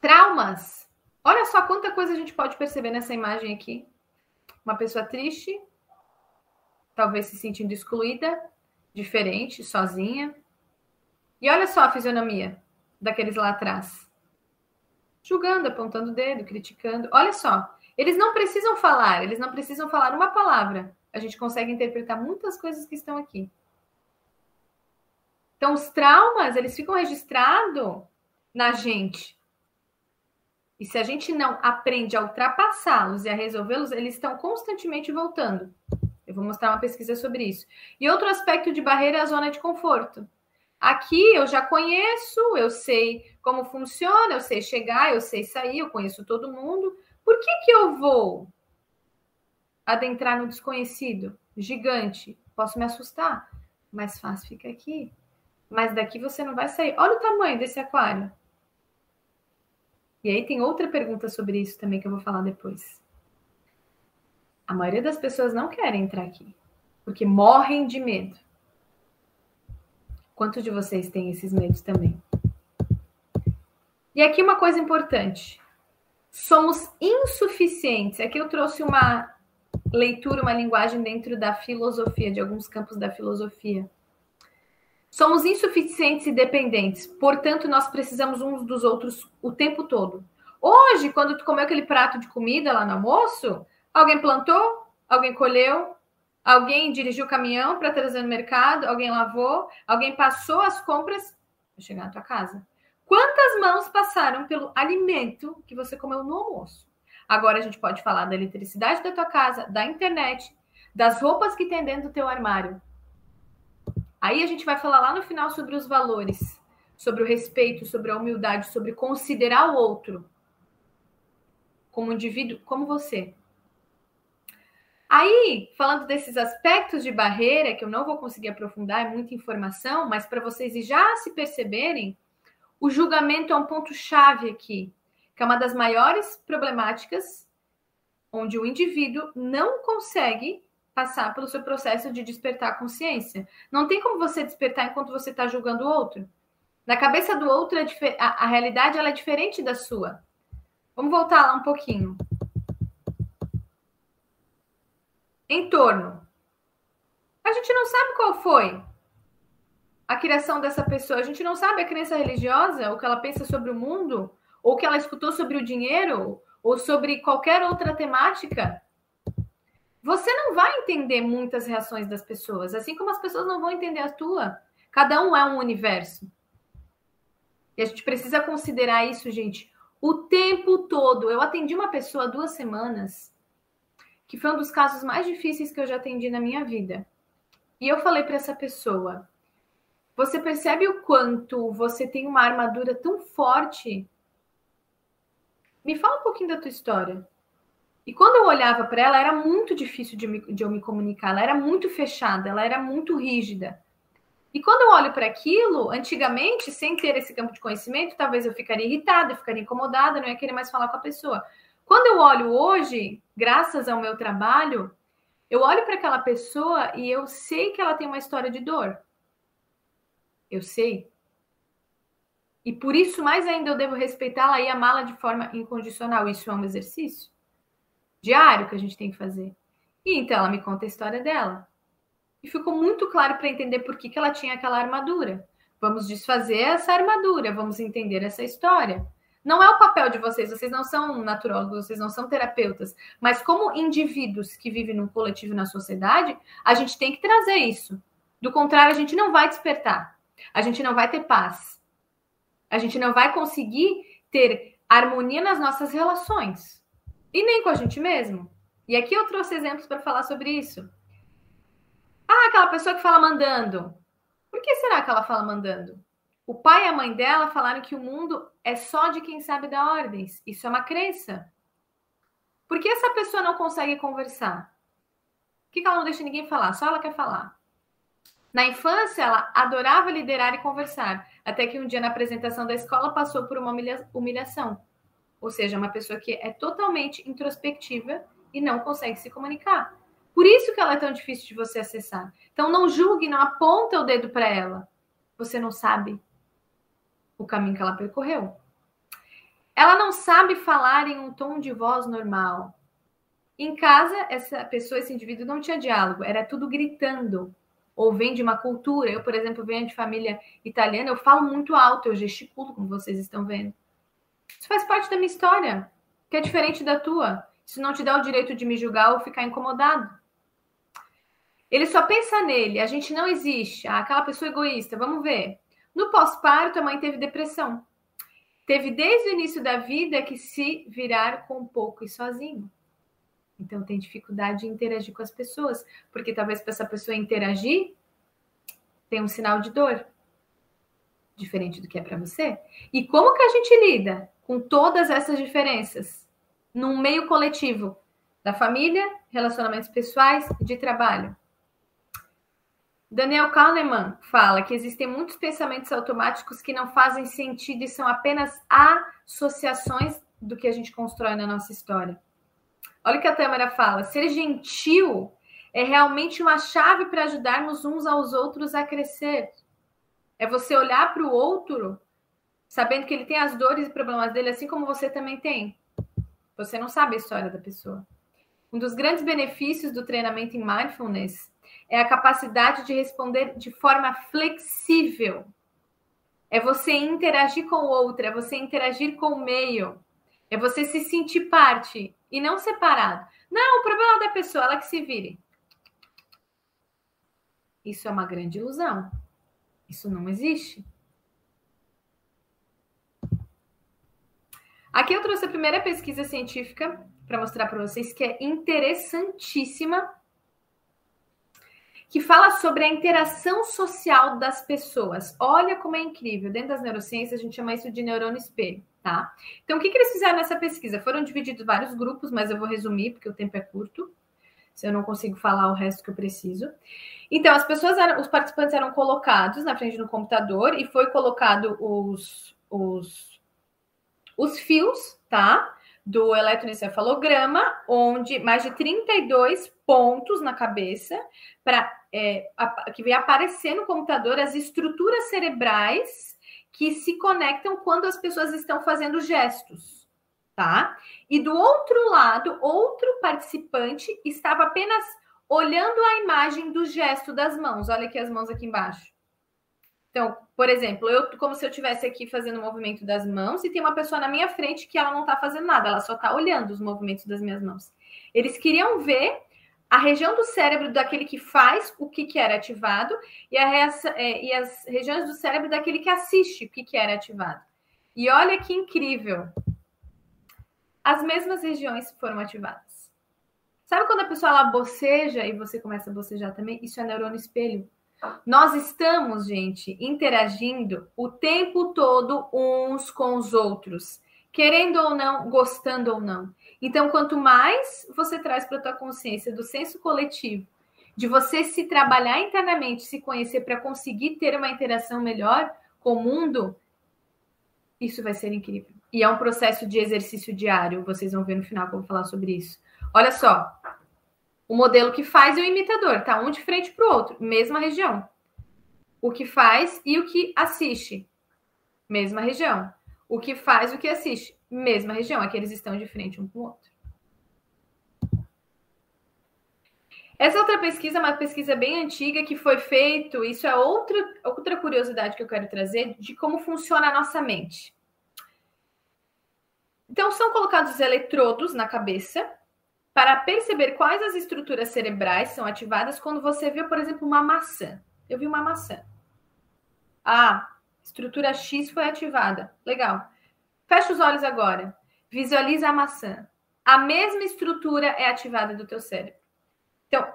Traumas. Olha só quanta coisa a gente pode perceber nessa imagem aqui. Uma pessoa triste, talvez se sentindo excluída, diferente, sozinha. E olha só a fisionomia daqueles lá atrás. Julgando, apontando o dedo, criticando. Olha só, eles não precisam falar, eles não precisam falar uma palavra. A gente consegue interpretar muitas coisas que estão aqui. Então, os traumas, eles ficam registrados na gente. E se a gente não aprende a ultrapassá-los e a resolvê-los, eles estão constantemente voltando. Eu vou mostrar uma pesquisa sobre isso. E outro aspecto de barreira é a zona de conforto. Aqui eu já conheço, eu sei como funciona, eu sei chegar, eu sei sair, eu conheço todo mundo. Por que, que eu vou adentrar no desconhecido? Gigante. Posso me assustar. Mais fácil fica aqui. Mas daqui você não vai sair. Olha o tamanho desse aquário. E aí tem outra pergunta sobre isso também que eu vou falar depois. A maioria das pessoas não querem entrar aqui, porque morrem de medo. Quantos de vocês têm esses medos também? E aqui uma coisa importante. Somos insuficientes. Aqui eu trouxe uma leitura, uma linguagem dentro da filosofia, de alguns campos da filosofia. Somos insuficientes e dependentes, portanto, nós precisamos uns dos outros o tempo todo. Hoje, quando tu comeu aquele prato de comida lá no almoço, alguém plantou, alguém colheu, alguém dirigiu o caminhão para trazer no mercado, alguém lavou, alguém passou as compras para chegar na tua casa. Quantas mãos passaram pelo alimento que você comeu no almoço? Agora a gente pode falar da eletricidade da tua casa, da internet, das roupas que tem dentro do teu armário. Aí a gente vai falar lá no final sobre os valores, sobre o respeito, sobre a humildade, sobre considerar o outro como indivíduo, como você. Aí, falando desses aspectos de barreira, que eu não vou conseguir aprofundar, é muita informação, mas para vocês já se perceberem, o julgamento é um ponto-chave aqui, que é uma das maiores problemáticas, onde o indivíduo não consegue passar pelo seu processo de despertar consciência. Não tem como você despertar enquanto você está julgando o outro. Na cabeça do outro, é a, a realidade ela é diferente da sua. Vamos voltar lá um pouquinho. Entorno. A gente não sabe qual foi a criação dessa pessoa. A gente não sabe a crença religiosa, o que ela pensa sobre o mundo, ou o que ela escutou sobre o dinheiro, ou sobre qualquer outra temática você não vai entender muitas reações das pessoas, assim como as pessoas não vão entender a tua. Cada um é um universo. E a gente precisa considerar isso, gente, o tempo todo. Eu atendi uma pessoa duas semanas, que foi um dos casos mais difíceis que eu já atendi na minha vida. E eu falei para essa pessoa: você percebe o quanto você tem uma armadura tão forte? Me fala um pouquinho da tua história. E quando eu olhava para ela, era muito difícil de, me, de eu me comunicar, ela era muito fechada, ela era muito rígida. E quando eu olho para aquilo, antigamente, sem ter esse campo de conhecimento, talvez eu ficaria irritada, eu ficaria incomodada, não ia querer mais falar com a pessoa. Quando eu olho hoje, graças ao meu trabalho, eu olho para aquela pessoa e eu sei que ela tem uma história de dor. Eu sei. E por isso, mais ainda, eu devo respeitá-la e amá-la de forma incondicional. Isso é um exercício diário que a gente tem que fazer. E então ela me conta a história dela. E ficou muito claro para entender por que, que ela tinha aquela armadura. Vamos desfazer essa armadura, vamos entender essa história. Não é o papel de vocês, vocês não são naturólogos, vocês não são terapeutas, mas como indivíduos que vivem num coletivo na sociedade, a gente tem que trazer isso. Do contrário, a gente não vai despertar, a gente não vai ter paz, a gente não vai conseguir ter harmonia nas nossas relações e nem com a gente mesmo. E aqui eu trouxe exemplos para falar sobre isso. Ah, aquela pessoa que fala mandando. Por que será que ela fala mandando? O pai e a mãe dela falaram que o mundo é só de quem sabe dar ordens. Isso é uma crença. Por que essa pessoa não consegue conversar? Por que ela não deixa ninguém falar? Só ela quer falar. Na infância, ela adorava liderar e conversar, até que um dia na apresentação da escola passou por uma humilhação. Ou seja, uma pessoa que é totalmente introspectiva e não consegue se comunicar. Por isso que ela é tão difícil de você acessar. Então não julgue, não aponta o dedo para ela. Você não sabe o caminho que ela percorreu. Ela não sabe falar em um tom de voz normal. Em casa, essa pessoa, esse indivíduo não tinha diálogo, era tudo gritando. Ou vem de uma cultura. Eu, por exemplo, venho de família italiana, eu falo muito alto, eu gesticulo, como vocês estão vendo. Isso faz parte da minha história, que é diferente da tua. Isso não te dá o direito de me julgar ou ficar incomodado. Ele só pensa nele, a gente não existe. Ah, aquela pessoa egoísta, vamos ver. No pós-parto, a mãe teve depressão. Teve desde o início da vida que se virar com pouco e sozinho. Então tem dificuldade de interagir com as pessoas, porque talvez para essa pessoa interagir tem um sinal de dor diferente do que é para você. E como que a gente lida com todas essas diferenças num meio coletivo da família, relacionamentos pessoais e de trabalho? Daniel Kahneman fala que existem muitos pensamentos automáticos que não fazem sentido e são apenas associações do que a gente constrói na nossa história. Olha o que a Tâmara fala: ser gentil é realmente uma chave para ajudarmos uns aos outros a crescer. É você olhar para o outro sabendo que ele tem as dores e problemas dele, assim como você também tem. Você não sabe a história da pessoa. Um dos grandes benefícios do treinamento em mindfulness é a capacidade de responder de forma flexível. É você interagir com o outro, é você interagir com o meio. É você se sentir parte e não separado. Não, o problema é da pessoa, ela que se vire. Isso é uma grande ilusão. Isso não existe. Aqui eu trouxe a primeira pesquisa científica para mostrar para vocês que é interessantíssima que fala sobre a interação social das pessoas. Olha como é incrível. Dentro das neurociências, a gente chama isso de neurônio espelho, tá? Então, o que, que eles fizeram nessa pesquisa? Foram divididos vários grupos, mas eu vou resumir, porque o tempo é curto. Se eu não consigo falar o resto que eu preciso. Então, as pessoas eram, os participantes eram colocados na frente do computador e foi colocado os, os, os fios, tá? do eletroencefalograma, onde mais de 32 pontos na cabeça para é, que vem aparecer no computador as estruturas cerebrais que se conectam quando as pessoas estão fazendo gestos, tá? E do outro lado, outro participante estava apenas olhando a imagem do gesto das mãos. Olha aqui as mãos aqui embaixo. Então, por exemplo, eu como se eu estivesse aqui fazendo o movimento das mãos e tem uma pessoa na minha frente que ela não está fazendo nada, ela só está olhando os movimentos das minhas mãos. Eles queriam ver a região do cérebro daquele que faz o que, que era ativado e, é, e as regiões do cérebro daquele que assiste o que, que era ativado. E olha que incrível! As mesmas regiões foram ativadas. Sabe quando a pessoa ela boceja e você começa a bocejar também? Isso é neurônio espelho. Nós estamos, gente, interagindo o tempo todo uns com os outros, querendo ou não, gostando ou não. Então, quanto mais você traz para a tua consciência do senso coletivo, de você se trabalhar internamente, se conhecer para conseguir ter uma interação melhor com o mundo, isso vai ser incrível. E é um processo de exercício diário, vocês vão ver no final vou falar sobre isso. Olha só, o modelo que faz e o imitador, tá? Um de frente para o outro, mesma região. O que faz e o que assiste, mesma região. O que faz e o que assiste, mesma região. Aqui eles estão de frente um com o outro. Essa outra pesquisa é uma pesquisa bem antiga que foi feito, isso é outra, outra curiosidade que eu quero trazer, de como funciona a nossa mente. Então, são colocados eletrodos na cabeça para perceber quais as estruturas cerebrais são ativadas quando você vê, por exemplo, uma maçã. Eu vi uma maçã. Ah, estrutura X foi ativada. Legal. Fecha os olhos agora. Visualiza a maçã. A mesma estrutura é ativada do teu cérebro. Então,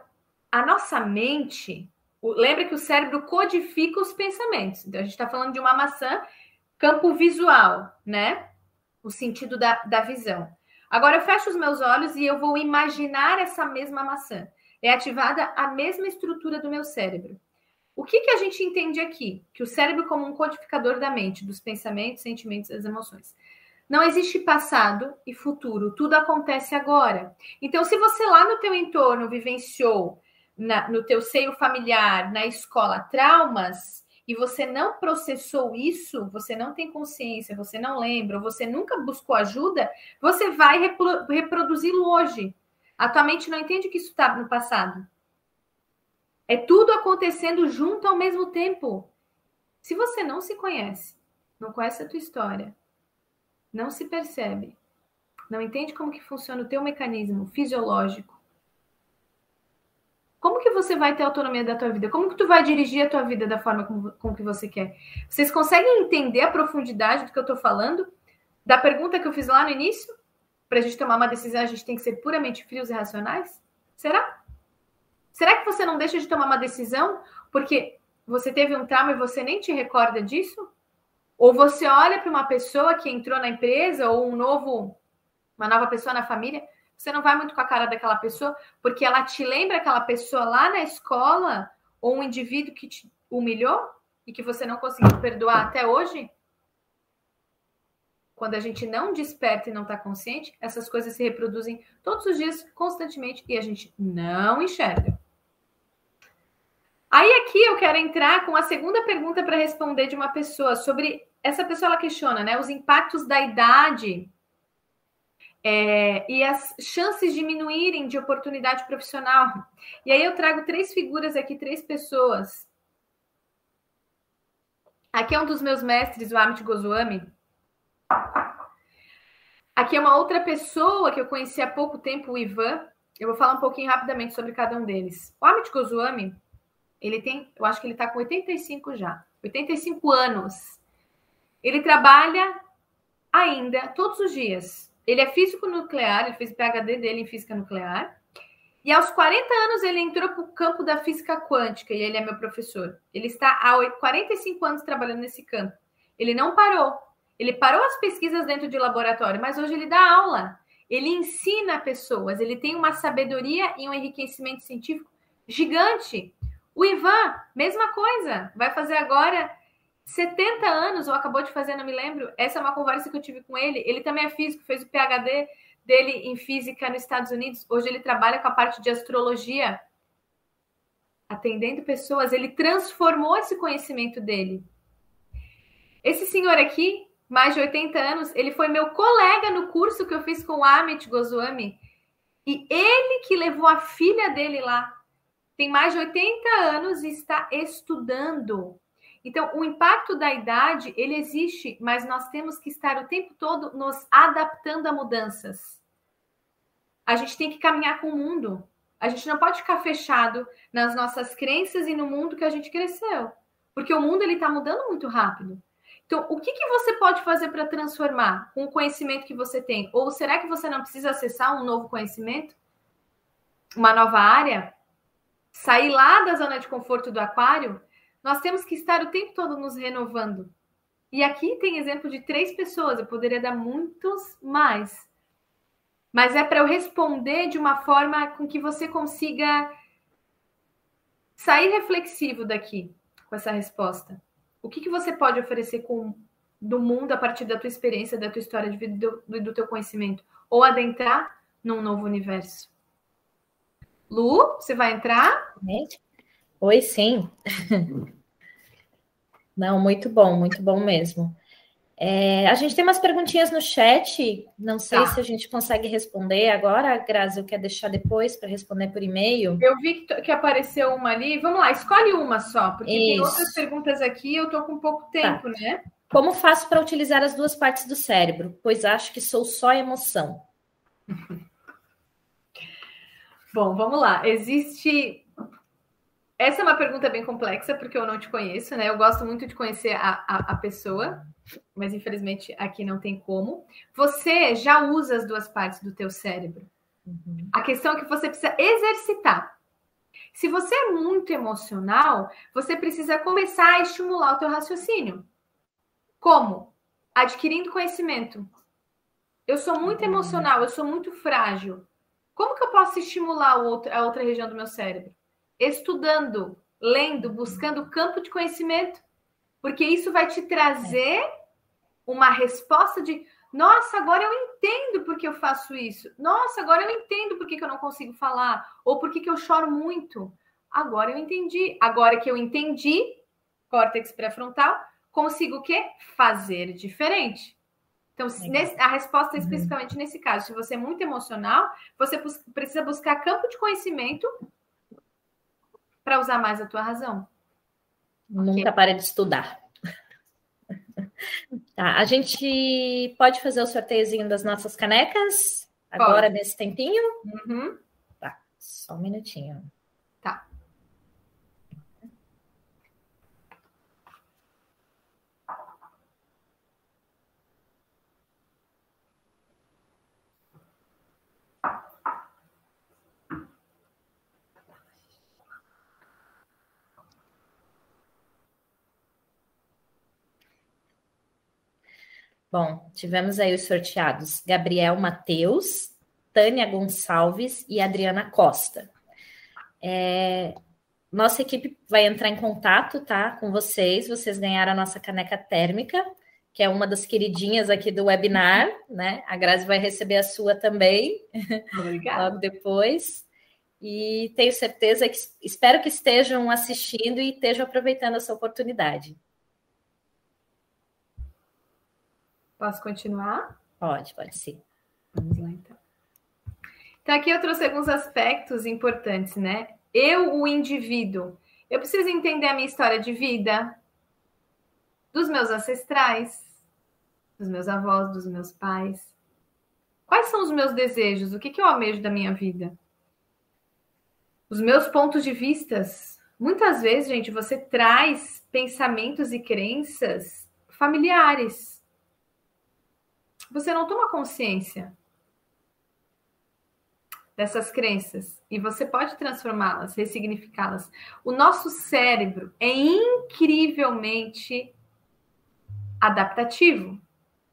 a nossa mente, lembra que o cérebro codifica os pensamentos. Então, a gente está falando de uma maçã, campo visual, né? O sentido da, da visão. Agora eu fecho os meus olhos e eu vou imaginar essa mesma maçã. É ativada a mesma estrutura do meu cérebro. O que, que a gente entende aqui? Que o cérebro como um codificador da mente, dos pensamentos, sentimentos e das emoções. Não existe passado e futuro, tudo acontece agora. Então, se você lá no teu entorno vivenciou, na, no teu seio familiar, na escola, traumas, e você não processou isso, você não tem consciência, você não lembra, você nunca buscou ajuda, você vai repro reproduzi-lo hoje. A tua mente não entende que isso está no passado. É tudo acontecendo junto ao mesmo tempo. Se você não se conhece, não conhece a tua história, não se percebe, não entende como que funciona o teu mecanismo fisiológico, como que você vai ter autonomia da tua vida? Como que tu vai dirigir a tua vida da forma como, como que você quer? Vocês conseguem entender a profundidade do que eu estou falando? Da pergunta que eu fiz lá no início? Para a gente tomar uma decisão, a gente tem que ser puramente frios e racionais? Será? Será que você não deixa de tomar uma decisão porque você teve um trauma e você nem te recorda disso? Ou você olha para uma pessoa que entrou na empresa ou um novo, uma nova pessoa na família você não vai muito com a cara daquela pessoa, porque ela te lembra aquela pessoa lá na escola, ou um indivíduo que te humilhou e que você não conseguiu perdoar até hoje? Quando a gente não desperta e não está consciente, essas coisas se reproduzem todos os dias, constantemente, e a gente não enxerga. Aí aqui eu quero entrar com a segunda pergunta para responder de uma pessoa sobre essa pessoa ela questiona, né, os impactos da idade é, e as chances diminuírem de oportunidade profissional. E aí eu trago três figuras aqui, três pessoas. Aqui é um dos meus mestres, o Amit Goswami. Aqui é uma outra pessoa que eu conheci há pouco tempo, o Ivan. Eu vou falar um pouquinho rapidamente sobre cada um deles. O Amit Goswami, ele tem, eu acho que ele está com 85 já, 85 anos. Ele trabalha ainda todos os dias ele é físico nuclear, ele fez PhD dele em física nuclear. E aos 40 anos ele entrou para o campo da física quântica e ele é meu professor. Ele está há 45 anos trabalhando nesse campo. Ele não parou. Ele parou as pesquisas dentro de laboratório, mas hoje ele dá aula. Ele ensina pessoas, ele tem uma sabedoria e um enriquecimento científico gigante. O Ivan, mesma coisa, vai fazer agora 70 anos, ou acabou de fazer, não me lembro. Essa é uma conversa que eu tive com ele. Ele também é físico, fez o PhD dele em física nos Estados Unidos. Hoje ele trabalha com a parte de astrologia, atendendo pessoas. Ele transformou esse conhecimento dele. Esse senhor aqui, mais de 80 anos, ele foi meu colega no curso que eu fiz com o Amit Goswami. E ele que levou a filha dele lá. Tem mais de 80 anos e está estudando então, o impacto da idade, ele existe, mas nós temos que estar o tempo todo nos adaptando a mudanças. A gente tem que caminhar com o mundo. A gente não pode ficar fechado nas nossas crenças e no mundo que a gente cresceu, porque o mundo ele está mudando muito rápido. Então, o que, que você pode fazer para transformar com o conhecimento que você tem? Ou será que você não precisa acessar um novo conhecimento? Uma nova área? Sair lá da zona de conforto do aquário nós temos que estar o tempo todo nos renovando. E aqui tem exemplo de três pessoas, eu poderia dar muitos mais. Mas é para eu responder de uma forma com que você consiga sair reflexivo daqui com essa resposta. O que, que você pode oferecer com, do mundo a partir da tua experiência, da tua história de vida, do, do teu conhecimento? Ou adentrar num novo universo? Lu, você vai entrar? Oi, sim. Não, muito bom, muito bom mesmo. É, a gente tem umas perguntinhas no chat, não sei tá. se a gente consegue responder agora, Grazi, eu quero deixar depois para responder por e-mail. Eu vi que, que, apareceu uma ali, vamos lá, escolhe uma só, porque Isso. tem outras perguntas aqui, eu estou com pouco tá. tempo, tá. né? Como faço para utilizar as duas partes do cérebro? Pois acho que sou só emoção. Bom, vamos lá. Existe essa é uma pergunta bem complexa, porque eu não te conheço, né? Eu gosto muito de conhecer a, a, a, pessoa, mas infelizmente aqui não tem como. Você já usa as duas partes do teu cérebro. Uhum. A questão é que você precisa exercitar. Se você é muito emocional, você precisa começar a estimular o teu raciocínio. Como? Adquirindo conhecimento. Eu sou muito uhum. emocional, eu sou muito frágil. Como que eu posso estimular a outra região do meu cérebro? Estudando, lendo, buscando campo de conhecimento, porque isso vai te trazer uma resposta de nossa, agora eu entendo por que eu faço isso. Nossa, agora eu entendo por que, eu não consigo falar. Ou por que, que eu choro muito. Agora eu entendi. Agora que eu entendi, córtex pré-frontal, consigo o quê? Fazer diferente. Então, nesse, a resposta é uhum. especificamente nesse caso. Se você é muito emocional, você precisa buscar campo de conhecimento para usar mais a tua razão. Nunca okay. pare de estudar. Tá, a gente pode fazer o sorteiozinho das nossas canecas agora pode. nesse tempinho? Uhum. Tá, só um minutinho. Bom, tivemos aí os sorteados Gabriel Mateus, Tânia Gonçalves e Adriana Costa. É, nossa equipe vai entrar em contato, tá, com vocês. Vocês ganharam a nossa caneca térmica, que é uma das queridinhas aqui do webinar, né? A Grazi vai receber a sua também, Obrigada. logo depois. E tenho certeza que espero que estejam assistindo e estejam aproveitando essa oportunidade. Posso continuar? Pode, pode sim. Vamos lá, então. Então, aqui eu trouxe alguns aspectos importantes, né? Eu, o indivíduo, eu preciso entender a minha história de vida, dos meus ancestrais, dos meus avós, dos meus pais. Quais são os meus desejos? O que, que eu almejo da minha vida? Os meus pontos de vistas. Muitas vezes, gente, você traz pensamentos e crenças familiares você não toma consciência dessas crenças e você pode transformá-las, ressignificá-las. O nosso cérebro é incrivelmente adaptativo.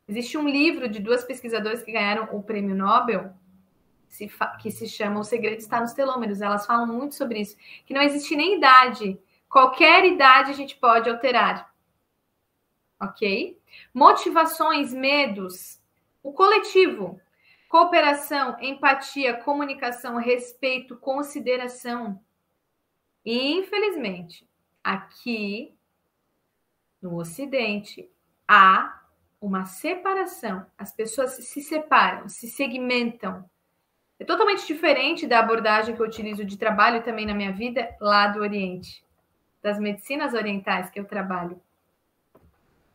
Existe um livro de duas pesquisadoras que ganharam o prêmio Nobel que se chama O Segredo Está nos Telômeros. Elas falam muito sobre isso, que não existe nem idade. Qualquer idade a gente pode alterar. Ok? Motivações, medos, o coletivo, cooperação, empatia, comunicação, respeito, consideração. E, infelizmente, aqui no Ocidente há uma separação. As pessoas se separam, se segmentam. É totalmente diferente da abordagem que eu utilizo de trabalho também na minha vida lá do Oriente, das medicinas orientais que eu trabalho,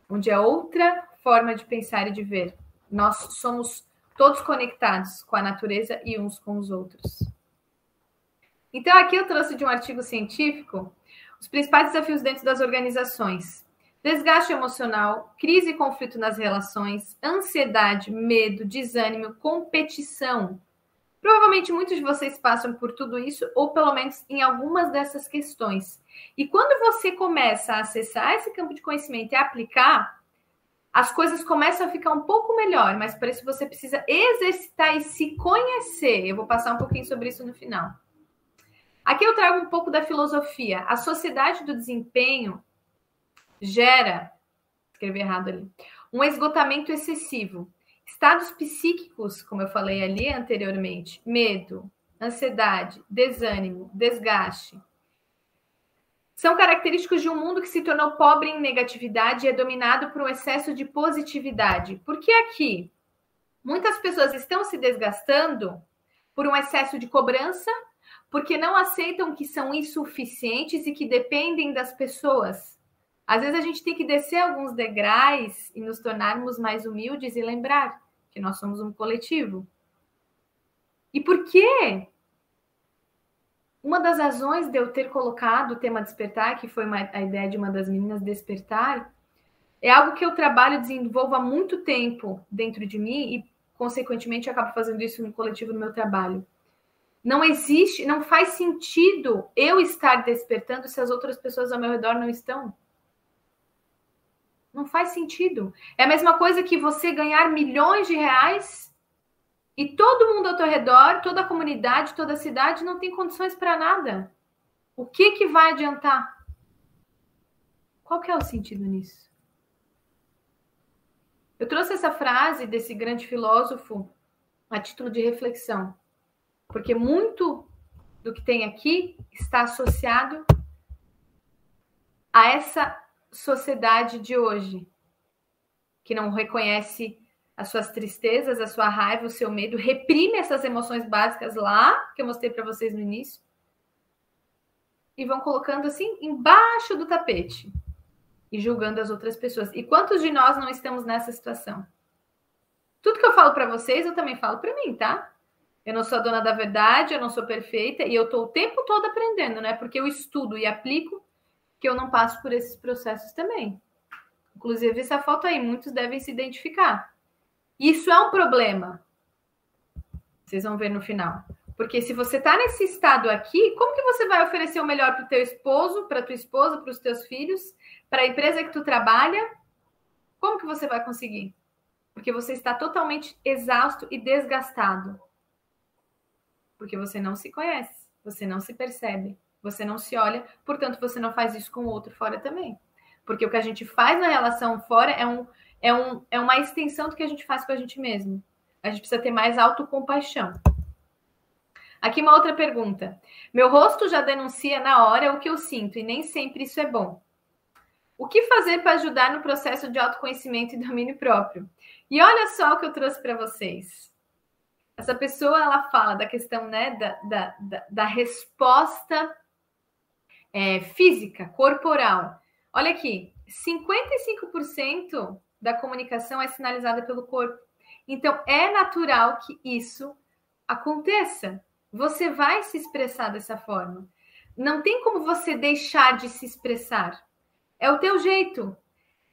onde é outra forma de pensar e de ver. Nós somos todos conectados com a natureza e uns com os outros. Então, aqui eu trouxe de um artigo científico os principais desafios dentro das organizações: desgaste emocional, crise e conflito nas relações, ansiedade, medo, desânimo, competição. Provavelmente muitos de vocês passam por tudo isso, ou pelo menos em algumas dessas questões. E quando você começa a acessar esse campo de conhecimento e aplicar, as coisas começam a ficar um pouco melhor, mas para isso você precisa exercitar e se conhecer. Eu vou passar um pouquinho sobre isso no final. Aqui eu trago um pouco da filosofia. A sociedade do desempenho gera, escrevi errado ali, um esgotamento excessivo. Estados psíquicos, como eu falei ali anteriormente, medo, ansiedade, desânimo, desgaste, são característicos de um mundo que se tornou pobre em negatividade e é dominado por um excesso de positividade. Porque aqui muitas pessoas estão se desgastando por um excesso de cobrança, porque não aceitam que são insuficientes e que dependem das pessoas. Às vezes a gente tem que descer alguns degraus e nos tornarmos mais humildes e lembrar que nós somos um coletivo. E por quê? Uma das razões de eu ter colocado o tema despertar, que foi uma, a ideia de uma das meninas despertar, é algo que eu trabalho e desenvolvo há muito tempo dentro de mim e, consequentemente, eu acabo fazendo isso no coletivo no meu trabalho. Não existe, não faz sentido eu estar despertando se as outras pessoas ao meu redor não estão. Não faz sentido. É a mesma coisa que você ganhar milhões de reais e todo mundo ao teu redor, toda a comunidade, toda a cidade não tem condições para nada. O que que vai adiantar? Qual que é o sentido nisso? Eu trouxe essa frase desse grande filósofo a título de reflexão, porque muito do que tem aqui está associado a essa sociedade de hoje, que não reconhece as suas tristezas, a sua raiva, o seu medo, reprime essas emoções básicas lá, que eu mostrei para vocês no início, e vão colocando assim embaixo do tapete e julgando as outras pessoas. E quantos de nós não estamos nessa situação? Tudo que eu falo para vocês, eu também falo para mim, tá? Eu não sou a dona da verdade, eu não sou perfeita e eu estou o tempo todo aprendendo, né? Porque eu estudo e aplico que eu não passo por esses processos também. Inclusive, essa foto aí, muitos devem se identificar. Isso é um problema. Vocês vão ver no final. Porque se você está nesse estado aqui, como que você vai oferecer o melhor para o teu esposo, para tua esposa, para os teus filhos, para a empresa que tu trabalha? Como que você vai conseguir? Porque você está totalmente exausto e desgastado. Porque você não se conhece, você não se percebe, você não se olha, portanto você não faz isso com o outro fora também. Porque o que a gente faz na relação fora é um é, um, é uma extensão do que a gente faz com a gente mesmo. A gente precisa ter mais autocompaixão. Aqui uma outra pergunta. Meu rosto já denuncia na hora o que eu sinto e nem sempre isso é bom. O que fazer para ajudar no processo de autoconhecimento e domínio próprio? E olha só o que eu trouxe para vocês. Essa pessoa ela fala da questão né, da, da, da, da resposta é, física, corporal. Olha aqui, 55% da comunicação é sinalizada pelo corpo. Então, é natural que isso aconteça. Você vai se expressar dessa forma. Não tem como você deixar de se expressar. É o teu jeito,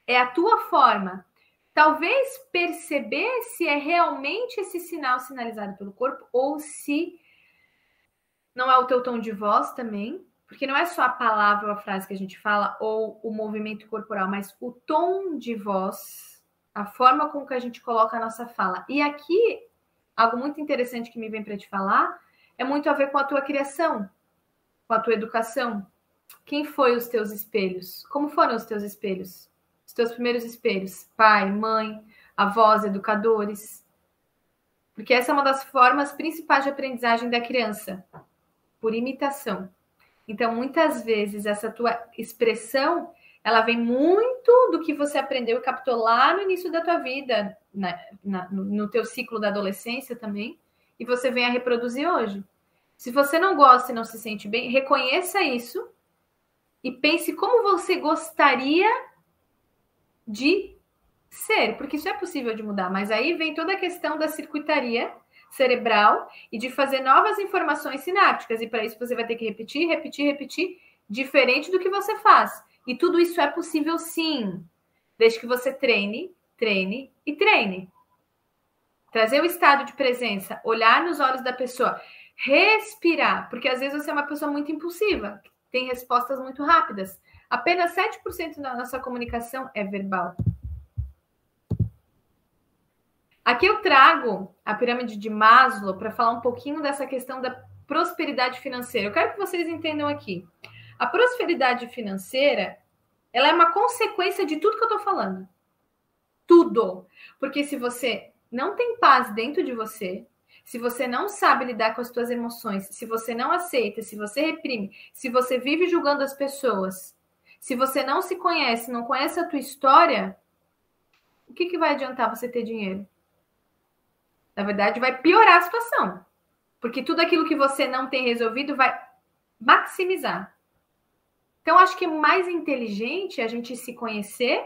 é a tua forma. Talvez perceber se é realmente esse sinal sinalizado pelo corpo ou se não é o teu tom de voz também, porque não é só a palavra ou a frase que a gente fala ou o movimento corporal, mas o tom de voz, a forma com que a gente coloca a nossa fala. E aqui, algo muito interessante que me vem para te falar é muito a ver com a tua criação, com a tua educação. Quem foi os teus espelhos? Como foram os teus espelhos? Os teus primeiros espelhos? Pai, mãe, avós, educadores. Porque essa é uma das formas principais de aprendizagem da criança, por imitação. Então, muitas vezes, essa tua expressão, ela vem muito do que você aprendeu e captou lá no início da tua vida, na, na, no teu ciclo da adolescência também, e você vem a reproduzir hoje. Se você não gosta e não se sente bem, reconheça isso e pense como você gostaria de ser, porque isso é possível de mudar, mas aí vem toda a questão da circuitaria cerebral e de fazer novas informações sinápticas. E para isso você vai ter que repetir, repetir, repetir, diferente do que você faz. E tudo isso é possível sim, desde que você treine, treine e treine. Trazer o estado de presença, olhar nos olhos da pessoa, respirar, porque às vezes você é uma pessoa muito impulsiva, tem respostas muito rápidas. Apenas 7% da nossa comunicação é verbal. Aqui eu trago a pirâmide de Maslow para falar um pouquinho dessa questão da prosperidade financeira. Eu quero que vocês entendam aqui. A prosperidade financeira, ela é uma consequência de tudo que eu estou falando. Tudo. Porque se você não tem paz dentro de você, se você não sabe lidar com as suas emoções, se você não aceita, se você reprime, se você vive julgando as pessoas, se você não se conhece, não conhece a tua história, o que, que vai adiantar você ter dinheiro? Na verdade, vai piorar a situação. Porque tudo aquilo que você não tem resolvido vai maximizar. Então, acho que é mais inteligente a gente se conhecer,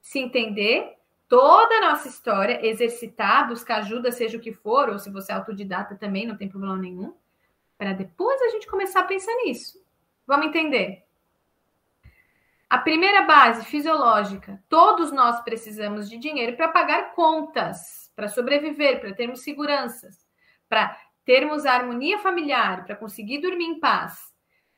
se entender, toda a nossa história, exercitar, buscar ajuda, seja o que for, ou se você é autodidata também, não tem problema nenhum, para depois a gente começar a pensar nisso. Vamos entender? A primeira base fisiológica, todos nós precisamos de dinheiro para pagar contas, para sobreviver, para termos seguranças, para termos harmonia familiar, para conseguir dormir em paz.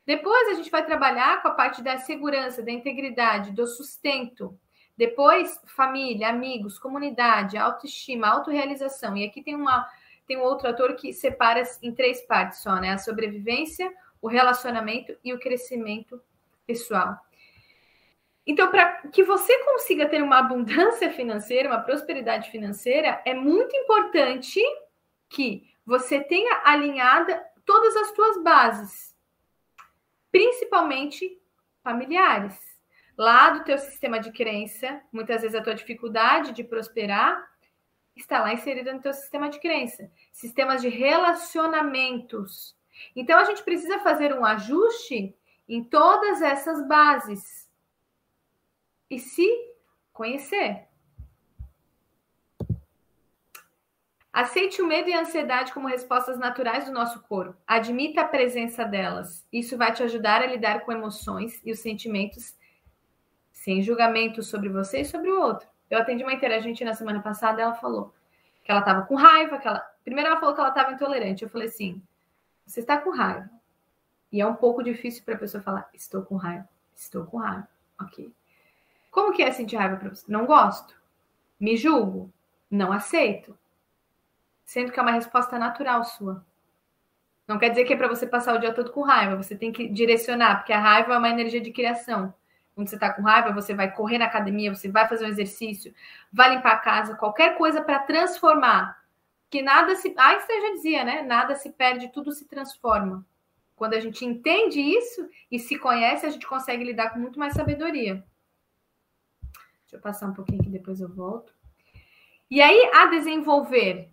Depois a gente vai trabalhar com a parte da segurança, da integridade, do sustento. Depois, família, amigos, comunidade, autoestima, autorrealização. E aqui tem uma tem um outro ator que separa em três partes só, né? A sobrevivência, o relacionamento e o crescimento pessoal. Então, para que você consiga ter uma abundância financeira, uma prosperidade financeira, é muito importante que você tenha alinhada todas as suas bases, principalmente familiares. Lá do teu sistema de crença, muitas vezes a tua dificuldade de prosperar está lá inserida no teu sistema de crença. Sistemas de relacionamentos. Então a gente precisa fazer um ajuste em todas essas bases e se conhecer. Aceite o medo e a ansiedade como respostas naturais do nosso corpo. Admita a presença delas. Isso vai te ajudar a lidar com emoções e os sentimentos sem julgamento sobre você e sobre o outro. Eu atendi uma interagente na semana passada, ela falou que ela estava com raiva, que ela... primeiro ela falou que ela estava intolerante. Eu falei assim: "Você está com raiva". E é um pouco difícil para a pessoa falar: "Estou com raiva". Estou com raiva. OK. Como que é sentir raiva para você? Não gosto. Me julgo. Não aceito. Sendo que é uma resposta natural sua. Não quer dizer que é para você passar o dia todo com raiva. Você tem que direcionar, porque a raiva é uma energia de criação. Quando você está com raiva, você vai correr na academia, você vai fazer um exercício, vai limpar a casa, qualquer coisa para transformar. Que nada se. Einstein já dizia, né? Nada se perde, tudo se transforma. Quando a gente entende isso e se conhece, a gente consegue lidar com muito mais sabedoria. Deixa eu passar um pouquinho aqui, depois eu volto. E aí, a desenvolver,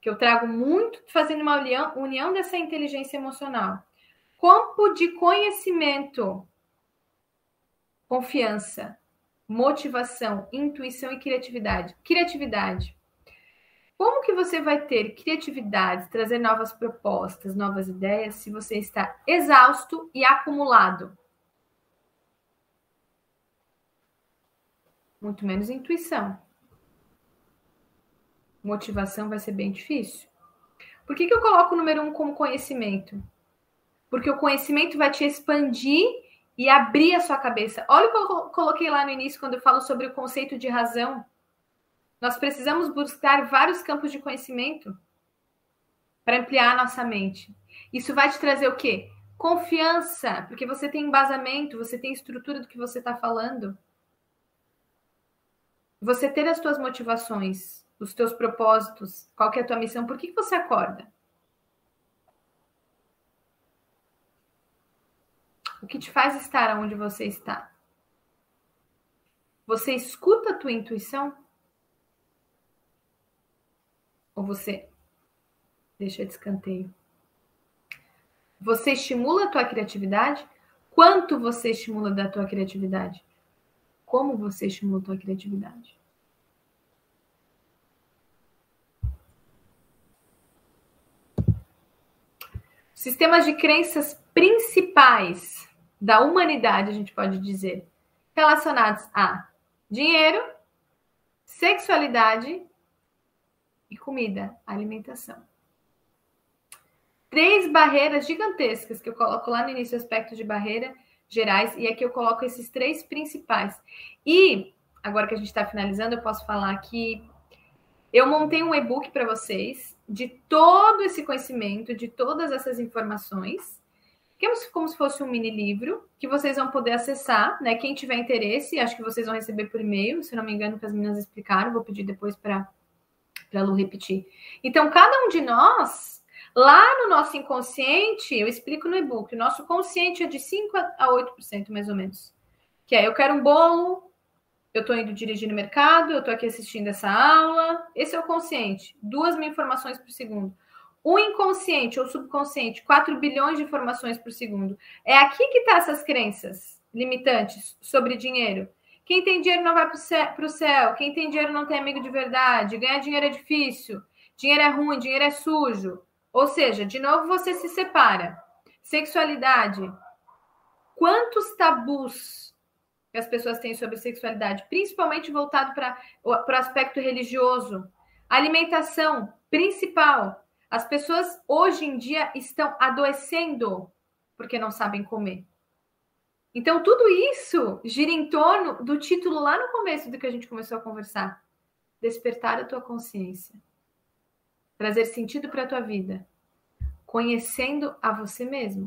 que eu trago muito, fazendo uma união, união dessa inteligência emocional. Campo de conhecimento, confiança, motivação, intuição e criatividade. Criatividade. Como que você vai ter criatividade, trazer novas propostas, novas ideias, se você está exausto e acumulado? Muito menos intuição. Motivação vai ser bem difícil. Por que, que eu coloco o número um como conhecimento? Porque o conhecimento vai te expandir e abrir a sua cabeça. Olha o que eu coloquei lá no início quando eu falo sobre o conceito de razão. Nós precisamos buscar vários campos de conhecimento para ampliar a nossa mente. Isso vai te trazer o quê? Confiança, porque você tem embasamento, você tem estrutura do que você está falando. Você ter as tuas motivações, os teus propósitos, qual que é a tua missão, por que, que você acorda? O que te faz estar onde você está? Você escuta a tua intuição? Ou você deixa de escanteio? Você estimula a tua criatividade? Quanto você estimula da tua criatividade? Como você estimula a criatividade? Sistemas de crenças principais da humanidade, a gente pode dizer, relacionados a dinheiro, sexualidade e comida, alimentação. Três barreiras gigantescas que eu coloco lá no início, aspecto de barreira gerais, e aqui eu coloco esses três principais. E, agora que a gente está finalizando, eu posso falar que eu montei um e-book para vocês de todo esse conhecimento, de todas essas informações, que é como se fosse um mini livro que vocês vão poder acessar, né? Quem tiver interesse, acho que vocês vão receber por e-mail, se não me engano, que as meninas explicaram, vou pedir depois para para Lu repetir. Então, cada um de nós, lá no nosso inconsciente, eu explico no e-book, o nosso consciente é de 5 a 8% mais ou menos. Que é, eu quero um bolo, eu estou indo dirigir no mercado, eu estou aqui assistindo essa aula. Esse é o consciente, duas mil informações por segundo. O inconsciente ou subconsciente, 4 bilhões de informações por segundo. É aqui que tá essas crenças limitantes sobre dinheiro. Quem tem dinheiro não vai para o céu. Quem tem dinheiro não tem amigo de verdade. Ganhar dinheiro é difícil. Dinheiro é ruim, dinheiro é sujo. Ou seja, de novo você se separa. Sexualidade. Quantos tabus que as pessoas têm sobre sexualidade, principalmente voltado para o aspecto religioso. Alimentação, principal. As pessoas hoje em dia estão adoecendo porque não sabem comer. Então, tudo isso gira em torno do título lá no começo do que a gente começou a conversar: Despertar a tua consciência. Trazer sentido para a tua vida. Conhecendo a você mesmo.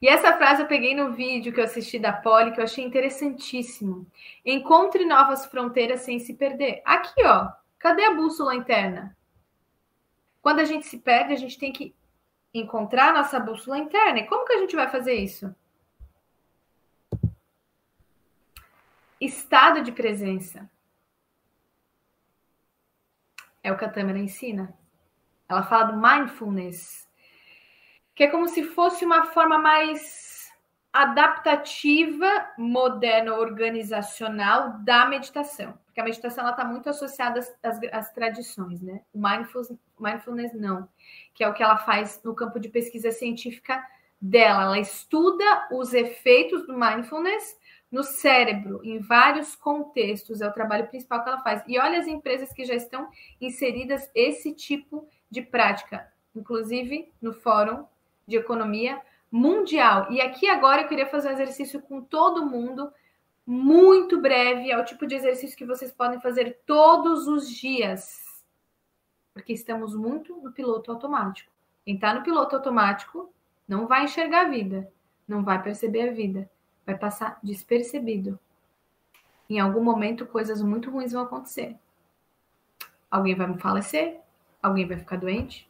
E essa frase eu peguei no vídeo que eu assisti da Polly, que eu achei interessantíssimo. Encontre novas fronteiras sem se perder. Aqui, ó. Cadê a bússola interna? Quando a gente se perde, a gente tem que encontrar nossa bússola interna. E como que a gente vai fazer isso? Estado de presença. É o que a Tâmara ensina. Ela fala do mindfulness, que é como se fosse uma forma mais adaptativa, moderna, organizacional da meditação. Porque a meditação está muito associada às, às, às, tradições, né? O mindfulness, mindfulness não, que é o que ela faz no campo de pesquisa científica dela. Ela estuda os efeitos do mindfulness no cérebro, em vários contextos, é o trabalho principal que ela faz. E olha as empresas que já estão inseridas esse tipo de prática, inclusive no Fórum de Economia Mundial. E aqui agora eu queria fazer um exercício com todo mundo, muito breve, é o tipo de exercício que vocês podem fazer todos os dias, porque estamos muito no piloto automático. Quem está no piloto automático não vai enxergar a vida, não vai perceber a vida vai passar despercebido. Em algum momento, coisas muito ruins vão acontecer. Alguém vai falecer, alguém vai ficar doente.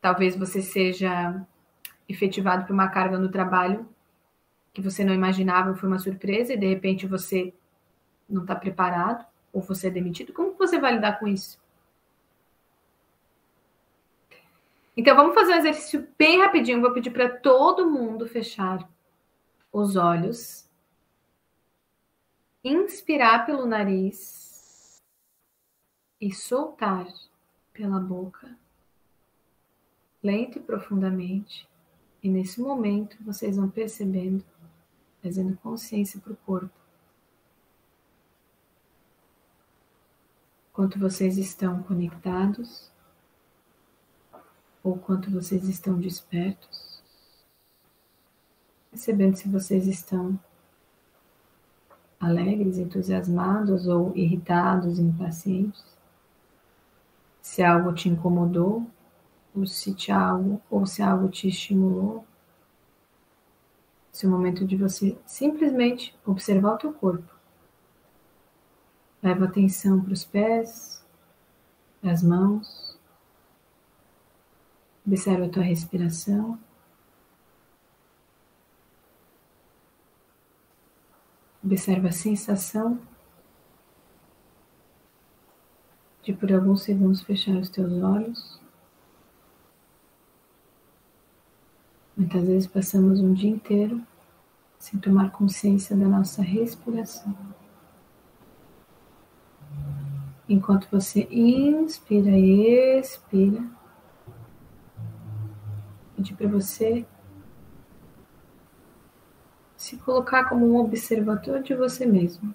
Talvez você seja efetivado por uma carga no trabalho que você não imaginava, foi uma surpresa, e de repente você não está preparado, ou você é demitido. Como você vai lidar com isso? Então, vamos fazer um exercício bem rapidinho. Vou pedir para todo mundo fechar os olhos, inspirar pelo nariz e soltar pela boca, lento e profundamente. E nesse momento, vocês vão percebendo, trazendo consciência para o corpo. Quanto vocês estão conectados ou quanto vocês estão despertos, percebendo se vocês estão alegres, entusiasmados ou irritados, impacientes, se algo te incomodou, ou se te algo ou se algo te estimulou. Esse é o momento de você simplesmente observar o teu corpo. Leva atenção para os pés, as mãos, Observa a tua respiração. Observa a sensação de por alguns segundos fechar os teus olhos. Muitas vezes passamos um dia inteiro sem tomar consciência da nossa respiração. Enquanto você inspira e expira, pedir para você se colocar como um observador de você mesmo.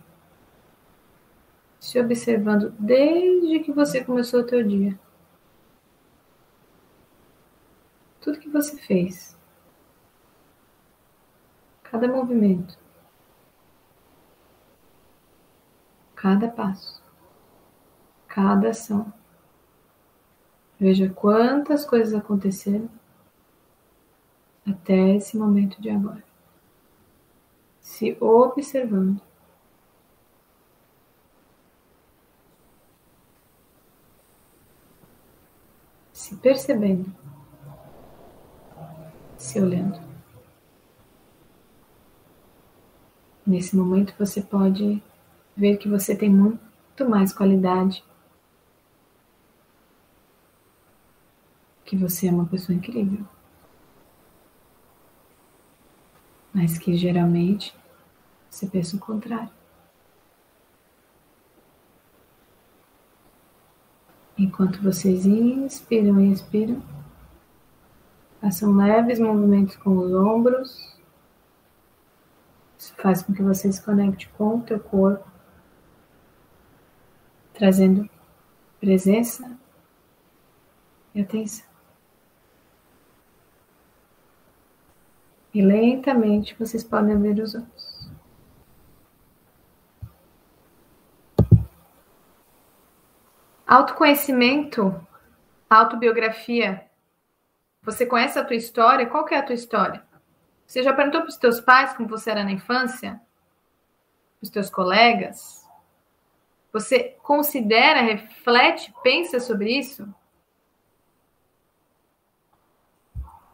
Se observando desde que você começou o teu dia. Tudo que você fez. Cada movimento. Cada passo. Cada ação. Veja quantas coisas aconteceram até esse momento de agora, se observando. Se percebendo, se olhando. Nesse momento você pode ver que você tem muito mais qualidade, que você é uma pessoa incrível. Mas que geralmente você pensa o contrário. Enquanto vocês inspiram e expiram, façam leves movimentos com os ombros. Isso faz com que você se conecte com o teu corpo, trazendo presença e atenção. E lentamente vocês podem abrir os olhos. Autoconhecimento, autobiografia. Você conhece a tua história? Qual é a tua história? Você já perguntou para os teus pais como você era na infância? Para os teus colegas? Você considera, reflete, pensa sobre isso?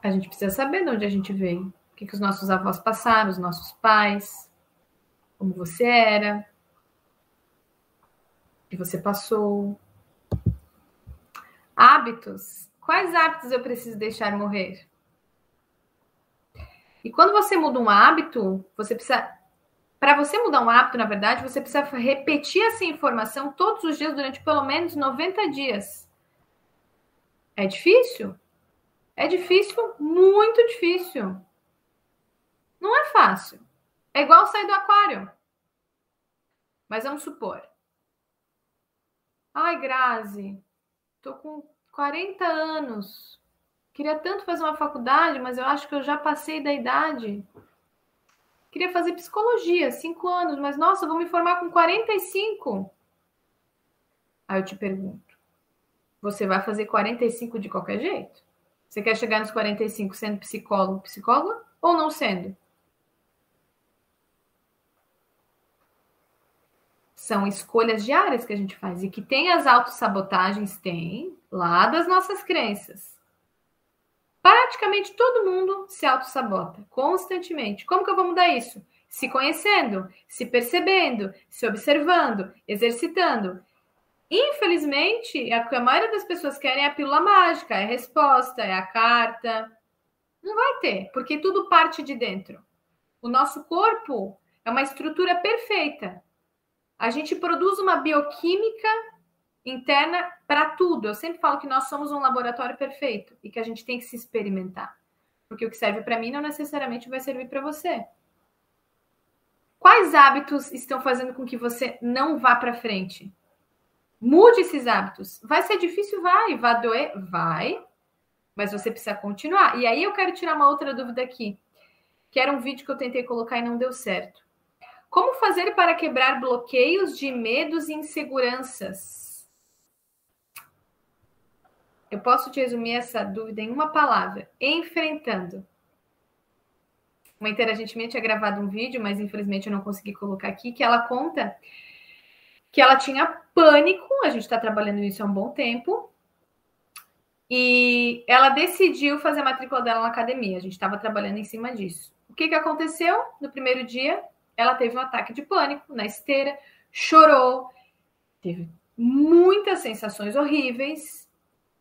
A gente precisa saber de onde a gente veio. Que, que os nossos avós passaram, os nossos pais, como você era, o que você passou, Hábitos. Quais hábitos eu preciso deixar morrer? E quando você muda um hábito, você precisa. Para você mudar um hábito, na verdade, você precisa repetir essa informação todos os dias durante pelo menos 90 dias. É difícil? É difícil, muito difícil. Não é fácil. É igual sair do aquário. Mas vamos supor. Ai, Grazi, Tô com 40 anos. Queria tanto fazer uma faculdade, mas eu acho que eu já passei da idade. Queria fazer psicologia, 5 anos, mas nossa, vou me formar com 45. Aí eu te pergunto: você vai fazer 45 de qualquer jeito? Você quer chegar nos 45 sendo psicólogo, psicóloga ou não sendo? São escolhas diárias que a gente faz e que tem as autossabotagens, tem lá das nossas crenças. Praticamente todo mundo se autossabota constantemente. Como que eu vou mudar isso? Se conhecendo, se percebendo, se observando, exercitando. Infelizmente, a, a maioria das pessoas querem a pílula mágica, é a resposta, é a carta. Não vai ter, porque tudo parte de dentro. O nosso corpo é uma estrutura perfeita a gente produz uma bioquímica interna para tudo. Eu sempre falo que nós somos um laboratório perfeito e que a gente tem que se experimentar. Porque o que serve para mim não necessariamente vai servir para você. Quais hábitos estão fazendo com que você não vá para frente? Mude esses hábitos. Vai ser difícil? Vai. Vai doer? Vai. Mas você precisa continuar. E aí eu quero tirar uma outra dúvida aqui, que era um vídeo que eu tentei colocar e não deu certo. Como fazer para quebrar bloqueios de medos e inseguranças? Eu posso te resumir essa dúvida em uma palavra: enfrentando. Uma interagente minha tinha gravado um vídeo, mas infelizmente eu não consegui colocar aqui, que ela conta que ela tinha pânico, a gente está trabalhando nisso há um bom tempo, e ela decidiu fazer a matrícula dela na academia. A gente estava trabalhando em cima disso. O que, que aconteceu no primeiro dia? Ela teve um ataque de pânico na esteira, chorou, teve muitas sensações horríveis.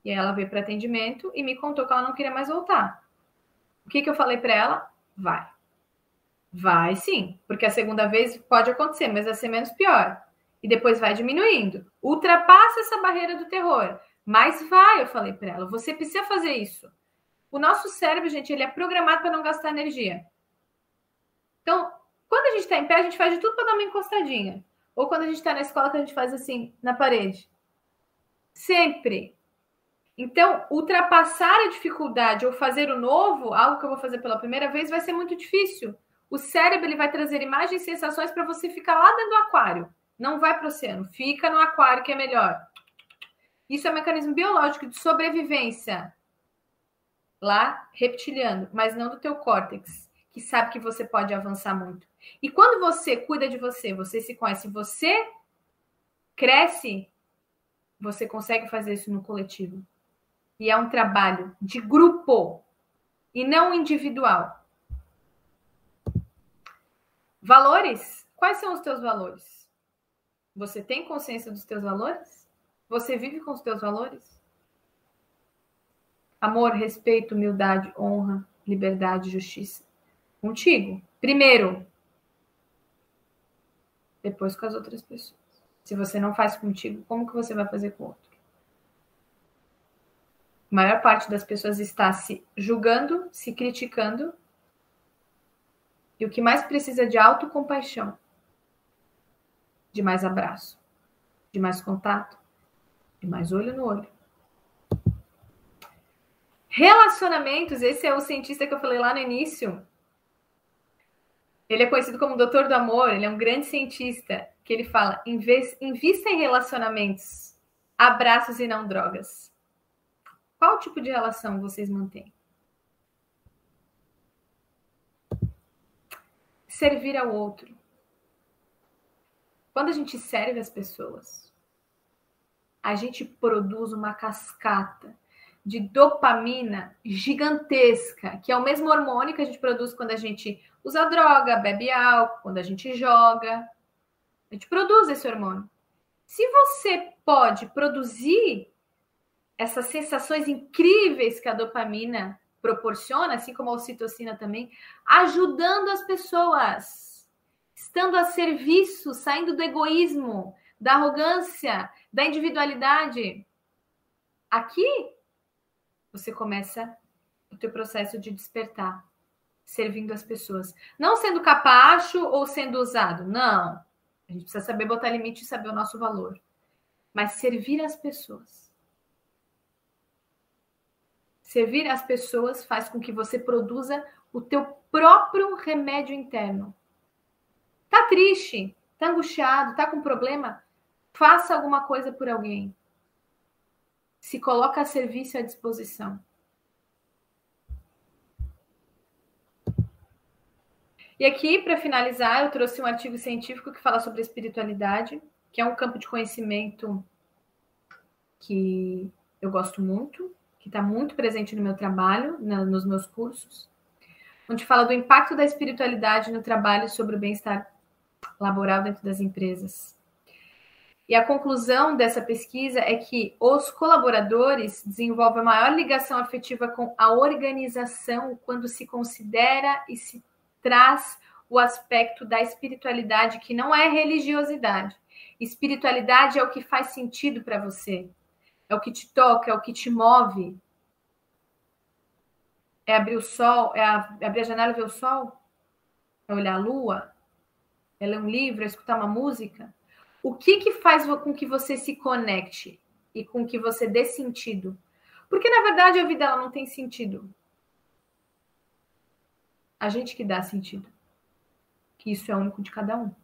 E aí ela veio para atendimento e me contou que ela não queria mais voltar. O que, que eu falei para ela? Vai. Vai sim, porque a segunda vez pode acontecer, mas vai ser menos pior. E depois vai diminuindo. Ultrapassa essa barreira do terror. Mas vai, eu falei para ela, você precisa fazer isso. O nosso cérebro, gente, ele é programado para não gastar energia. Então, quando a gente está em pé, a gente faz de tudo para dar uma encostadinha. Ou quando a gente está na escola, que a gente faz assim, na parede. Sempre. Então, ultrapassar a dificuldade ou fazer o novo, algo que eu vou fazer pela primeira vez, vai ser muito difícil. O cérebro ele vai trazer imagens e sensações para você ficar lá dentro do aquário. Não vai para o oceano, fica no aquário que é melhor. Isso é um mecanismo biológico de sobrevivência. Lá, reptiliano, mas não do teu córtex que sabe que você pode avançar muito. E quando você cuida de você, você se conhece, você cresce, você consegue fazer isso no coletivo. E é um trabalho de grupo e não individual. Valores? Quais são os teus valores? Você tem consciência dos teus valores? Você vive com os teus valores? Amor, respeito, humildade, honra, liberdade, justiça. Contigo. Primeiro. Depois com as outras pessoas. Se você não faz contigo, como que você vai fazer com o outro? A maior parte das pessoas está se julgando, se criticando. E o que mais precisa de autocompaixão, de mais abraço, de mais contato, de mais olho no olho. Relacionamentos, esse é o cientista que eu falei lá no início. Ele é conhecido como doutor do amor, ele é um grande cientista, que ele fala: invista em relacionamentos, abraços e não drogas. Qual tipo de relação vocês mantêm? Servir ao outro. Quando a gente serve as pessoas, a gente produz uma cascata de dopamina gigantesca, que é o mesmo hormônio que a gente produz quando a gente usa droga, bebe álcool, quando a gente joga. A gente produz esse hormônio. Se você pode produzir essas sensações incríveis que a dopamina proporciona, assim como a ocitocina também, ajudando as pessoas, estando a serviço, saindo do egoísmo, da arrogância, da individualidade. Aqui você começa o teu processo de despertar, servindo as pessoas, não sendo capacho ou sendo usado, não. A gente precisa saber botar limite e saber o nosso valor, mas servir as pessoas Servir as pessoas faz com que você produza o teu próprio remédio interno. Tá triste, tá angustiado, tá com problema? Faça alguma coisa por alguém. Se coloca a serviço à disposição. E aqui, para finalizar, eu trouxe um artigo científico que fala sobre espiritualidade, que é um campo de conhecimento que eu gosto muito, que está muito presente no meu trabalho, na, nos meus cursos, onde fala do impacto da espiritualidade no trabalho sobre o bem-estar laboral dentro das empresas. E a conclusão dessa pesquisa é que os colaboradores desenvolvem maior ligação afetiva com a organização quando se considera e se traz o aspecto da espiritualidade, que não é religiosidade. Espiritualidade é o que faz sentido para você, é o que te toca, é o que te move. É abrir o sol, é, abrir a janela e ver o sol? É olhar a lua? É ler um livro, é escutar uma música? O que que faz com que você se conecte e com que você dê sentido? Porque na verdade a vida ela não tem sentido. A gente que dá sentido. Que isso é único de cada um.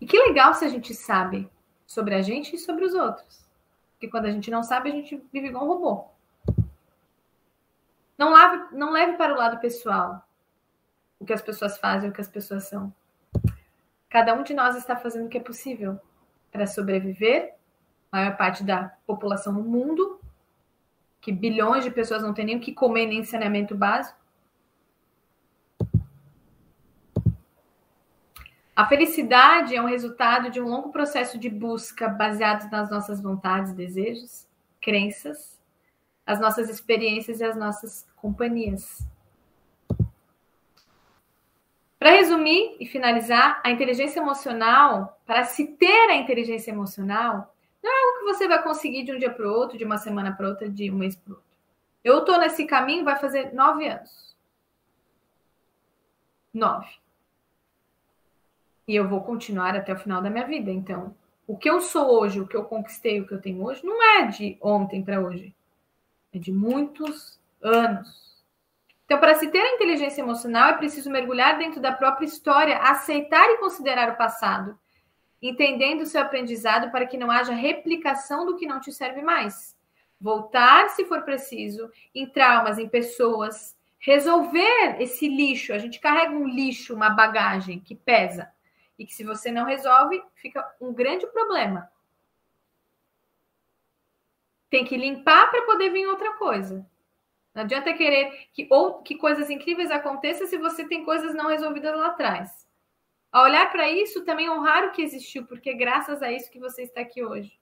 E que legal se a gente sabe sobre a gente e sobre os outros. Porque quando a gente não sabe, a gente vive igual um robô. Não leve, não leve para o lado pessoal o que as pessoas fazem, o que as pessoas são. Cada um de nós está fazendo o que é possível para sobreviver. A maior parte da população no mundo, que bilhões de pessoas não têm nem o que comer, nem saneamento básico. A felicidade é um resultado de um longo processo de busca baseado nas nossas vontades, desejos, crenças, as nossas experiências e as nossas companhias. Para resumir e finalizar, a inteligência emocional, para se ter a inteligência emocional, não é algo que você vai conseguir de um dia para o outro, de uma semana para outra, de um mês para outro. Eu estou nesse caminho, vai fazer nove anos. Nove e eu vou continuar até o final da minha vida. Então, o que eu sou hoje, o que eu conquistei, o que eu tenho hoje, não é de ontem para hoje. É de muitos anos. Então, para se ter a inteligência emocional, é preciso mergulhar dentro da própria história, aceitar e considerar o passado, entendendo o seu aprendizado para que não haja replicação do que não te serve mais. Voltar, se for preciso, em traumas, em pessoas, resolver esse lixo. A gente carrega um lixo, uma bagagem que pesa e que se você não resolve, fica um grande problema. tem que limpar para poder vir outra coisa. Não adianta querer que ou que coisas incríveis aconteçam se você tem coisas não resolvidas lá atrás. A olhar para isso, também honrar o que existiu, porque é graças a isso que você está aqui hoje.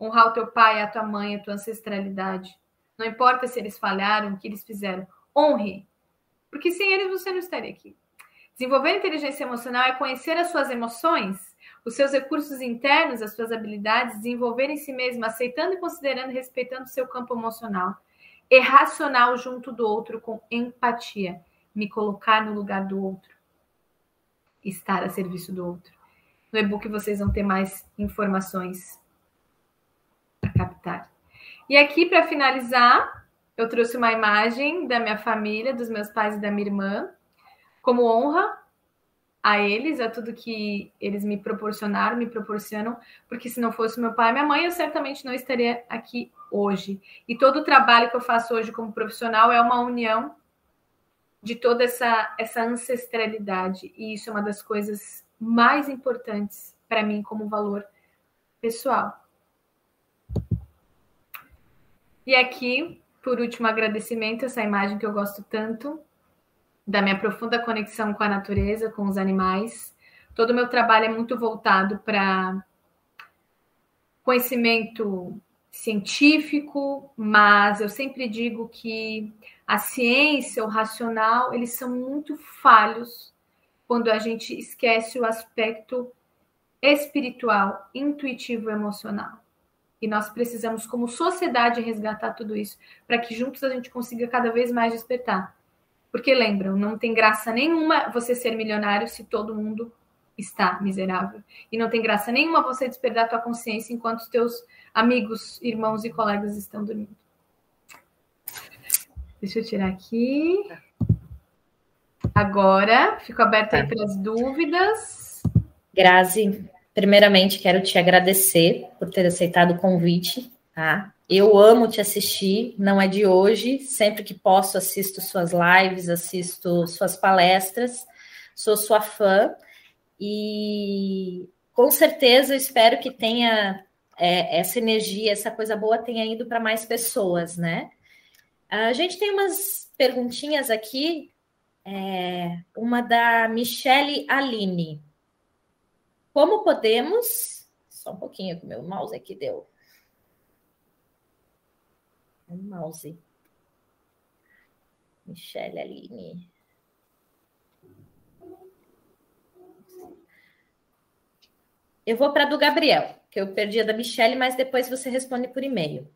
Honrar o teu pai, a tua mãe, a tua ancestralidade. Não importa se eles falharam, o que eles fizeram. Honre. Porque sem eles você não estaria aqui. Desenvolver inteligência emocional é conhecer as suas emoções, os seus recursos internos, as suas habilidades, desenvolver em si mesmo, aceitando e considerando respeitando o seu campo emocional e racional junto do outro com empatia, me colocar no lugar do outro, estar a serviço do outro. No e-book vocês vão ter mais informações para captar. E aqui, para finalizar, eu trouxe uma imagem da minha família, dos meus pais e da minha irmã, como honra a eles, a tudo que eles me proporcionaram, me proporcionam, porque se não fosse meu pai e minha mãe, eu certamente não estaria aqui hoje. E todo o trabalho que eu faço hoje como profissional é uma união de toda essa, essa ancestralidade. E isso é uma das coisas mais importantes para mim como valor pessoal. E aqui, por último, agradecimento essa imagem que eu gosto tanto da minha profunda conexão com a natureza, com os animais. Todo o meu trabalho é muito voltado para conhecimento científico, mas eu sempre digo que a ciência, o racional, eles são muito falhos quando a gente esquece o aspecto espiritual, intuitivo, emocional. E nós precisamos, como sociedade, resgatar tudo isso para que juntos a gente consiga cada vez mais despertar. Porque lembram, não tem graça nenhuma você ser milionário se todo mundo está miserável. E não tem graça nenhuma você despertar tua consciência enquanto os teus amigos, irmãos e colegas estão dormindo. Deixa eu tirar aqui. Agora, fico aberta aí para as dúvidas. Grazi, primeiramente quero te agradecer por ter aceitado o convite, tá? Eu amo te assistir, não é de hoje, sempre que posso assisto suas lives, assisto suas palestras, sou sua fã e com certeza espero que tenha é, essa energia, essa coisa boa tenha ido para mais pessoas, né? A gente tem umas perguntinhas aqui, é, uma da Michele Aline. Como podemos. Só um pouquinho que o meu mouse aqui deu. Um mouse. Michele Aline. Eu vou para do Gabriel, que eu perdi a da Michelle, mas depois você responde por e-mail.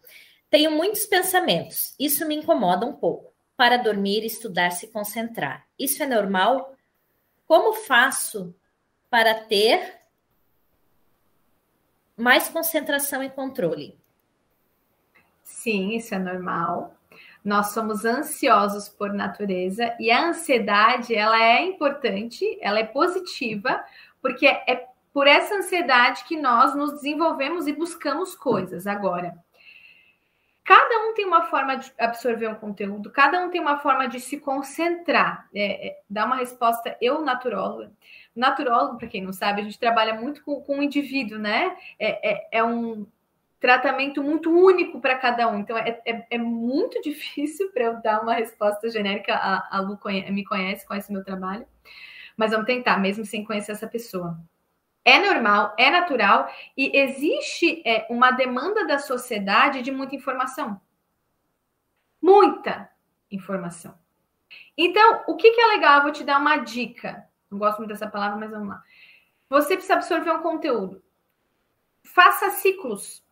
Tenho muitos pensamentos. Isso me incomoda um pouco. Para dormir, estudar, se concentrar. Isso é normal? Como faço para ter mais concentração e controle? Sim, isso é normal. Nós somos ansiosos por natureza e a ansiedade, ela é importante, ela é positiva, porque é por essa ansiedade que nós nos desenvolvemos e buscamos coisas. Agora, cada um tem uma forma de absorver um conteúdo, cada um tem uma forma de se concentrar, é, é, uma resposta. Eu, naturóloga, naturólogo, para quem não sabe, a gente trabalha muito com, com o indivíduo, né? É, é, é um tratamento muito único para cada um. Então, é, é, é muito difícil para eu dar uma resposta genérica. A, a Lu conhece, me conhece, conhece o meu trabalho. Mas vamos tentar, mesmo sem conhecer essa pessoa é normal, é natural e existe é, uma demanda da sociedade de muita informação. Muita informação. Então, o que, que é legal? Eu vou te dar uma dica. Não gosto muito dessa palavra, mas vamos lá. Você precisa absorver um conteúdo. Faça ciclos.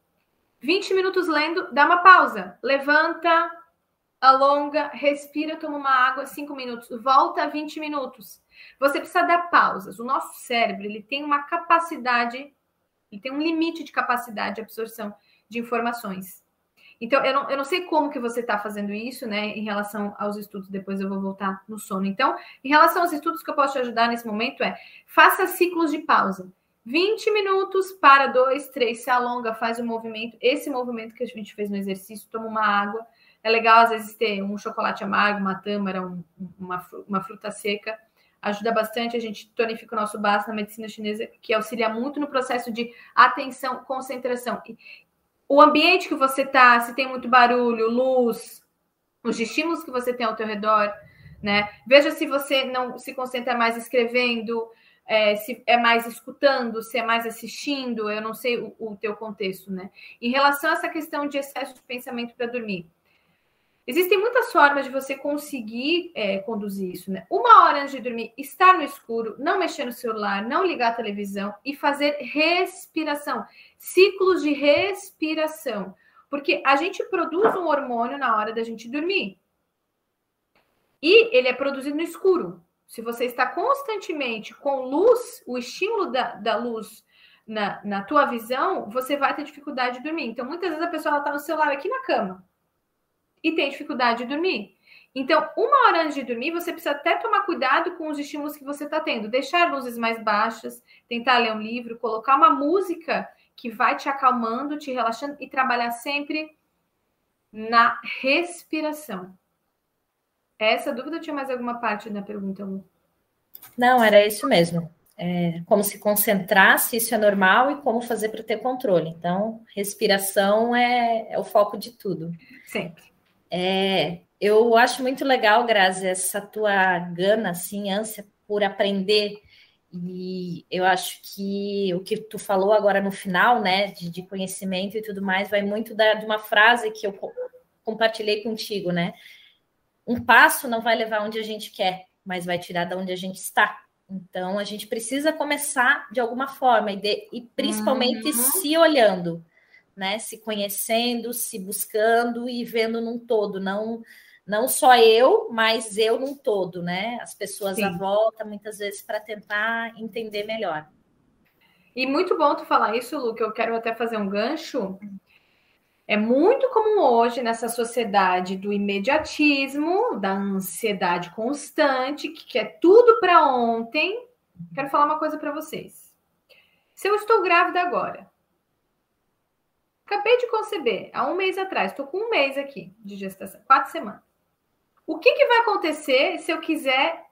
20 minutos lendo, dá uma pausa. Levanta, alonga, respira, toma uma água, 5 minutos. Volta a 20 minutos. Você precisa dar pausas. O nosso cérebro ele tem uma capacidade, ele tem um limite de capacidade de absorção de informações. Então, eu não, eu não sei como que você está fazendo isso, né, em relação aos estudos, depois eu vou voltar no sono. Então, em relação aos estudos que eu posso te ajudar nesse momento é, faça ciclos de pausa. 20 minutos, para dois, três, se alonga, faz o um movimento. Esse movimento que a gente fez no exercício, toma uma água. É legal, às vezes, ter um chocolate amargo, uma tâmara, um, uma, uma fruta seca ajuda bastante. A gente tonifica o nosso baço na medicina chinesa, que auxilia muito no processo de atenção, concentração. O ambiente que você tá, se tem muito barulho, luz, os estímulos que você tem ao teu redor, né? Veja se você não se concentra mais escrevendo, é, se é mais escutando, se é mais assistindo, eu não sei o, o teu contexto, né? Em relação a essa questão de excesso de pensamento para dormir. Existem muitas formas de você conseguir é, conduzir isso, né? Uma hora antes de dormir, estar no escuro, não mexer no celular, não ligar a televisão e fazer respiração, ciclos de respiração, porque a gente produz um hormônio na hora da gente dormir e ele é produzido no escuro. Se você está constantemente com luz, o estímulo da, da luz na, na tua visão, você vai ter dificuldade de dormir. Então, muitas vezes a pessoa está no celular aqui na cama e tem dificuldade de dormir. Então, uma hora antes de dormir, você precisa até tomar cuidado com os estímulos que você está tendo. Deixar luzes mais baixas, tentar ler um livro, colocar uma música que vai te acalmando, te relaxando e trabalhar sempre na respiração. Essa dúvida tinha mais alguma parte da pergunta, Lu? Não, era isso mesmo. É, como se concentrar, se isso é normal e como fazer para ter controle. Então, respiração é, é o foco de tudo. Sempre. É, eu acho muito legal, Grazi, essa tua gana, assim, ânsia por aprender. E eu acho que o que tu falou agora no final, né, de, de conhecimento e tudo mais, vai muito da, de uma frase que eu compartilhei contigo, né? Um passo não vai levar onde a gente quer, mas vai tirar de onde a gente está. Então, a gente precisa começar de alguma forma e, de, e principalmente uhum. se olhando né? Se conhecendo, se buscando e vendo num todo, não não só eu, mas eu num todo, né? As pessoas Sim. à volta, muitas vezes, para tentar entender melhor. E muito bom tu falar isso, Lu, que eu quero até fazer um gancho. É muito comum hoje nessa sociedade do imediatismo, da ansiedade constante, que quer tudo para ontem. Quero falar uma coisa para vocês. Se eu estou grávida agora, Acabei de conceber, há um mês atrás, estou com um mês aqui de gestação, quatro semanas. O que, que vai acontecer se eu quiser?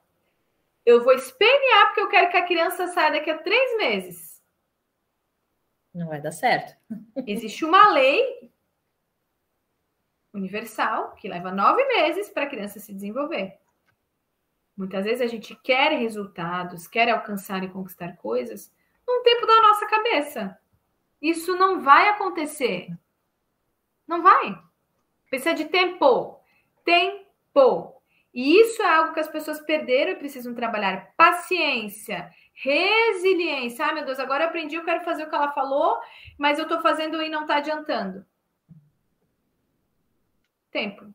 Eu vou espernear porque eu quero que a criança saia daqui a três meses. Não vai dar certo. Existe uma lei universal que leva nove meses para a criança se desenvolver. Muitas vezes a gente quer resultados, quer alcançar e conquistar coisas num tempo da nossa cabeça. Isso não vai acontecer. Não vai. Precisa de tempo. Tempo. E isso é algo que as pessoas perderam e precisam trabalhar. Paciência, resiliência. Ah, meu Deus, agora eu aprendi, eu quero fazer o que ela falou, mas eu estou fazendo e não está adiantando. Tempo.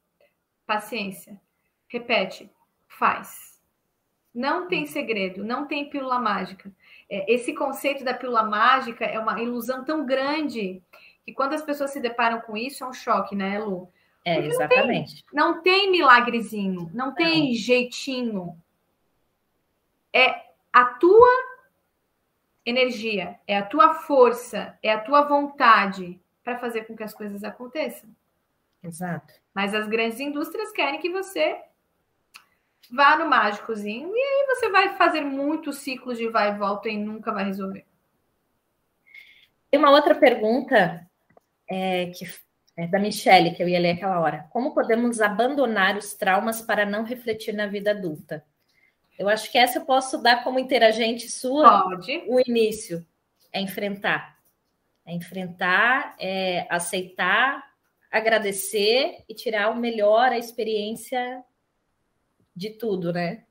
Paciência. Repete. Faz. Não tem segredo, não tem pílula mágica é, esse conceito da pílula mágica é uma ilusão tão grande que quando as pessoas se deparam com isso é um choque, né, Lu? É, Porque exatamente. Não tem, não tem milagrezinho, não tem não. jeitinho. É a tua energia, é a tua força, é a tua vontade para fazer com que as coisas aconteçam. Exato. Mas as grandes indústrias querem que você vá no mágicozinho e aí você vai fazer muitos ciclos de vai e volta e nunca vai resolver. Tem uma outra pergunta é, que é da Michelle, que eu ia ler aquela hora. Como podemos abandonar os traumas para não refletir na vida adulta? Eu acho que essa eu posso dar como interagente sua. Pode. O início é enfrentar. É enfrentar, é aceitar, agradecer e tirar o melhor, a experiência de tudo, né?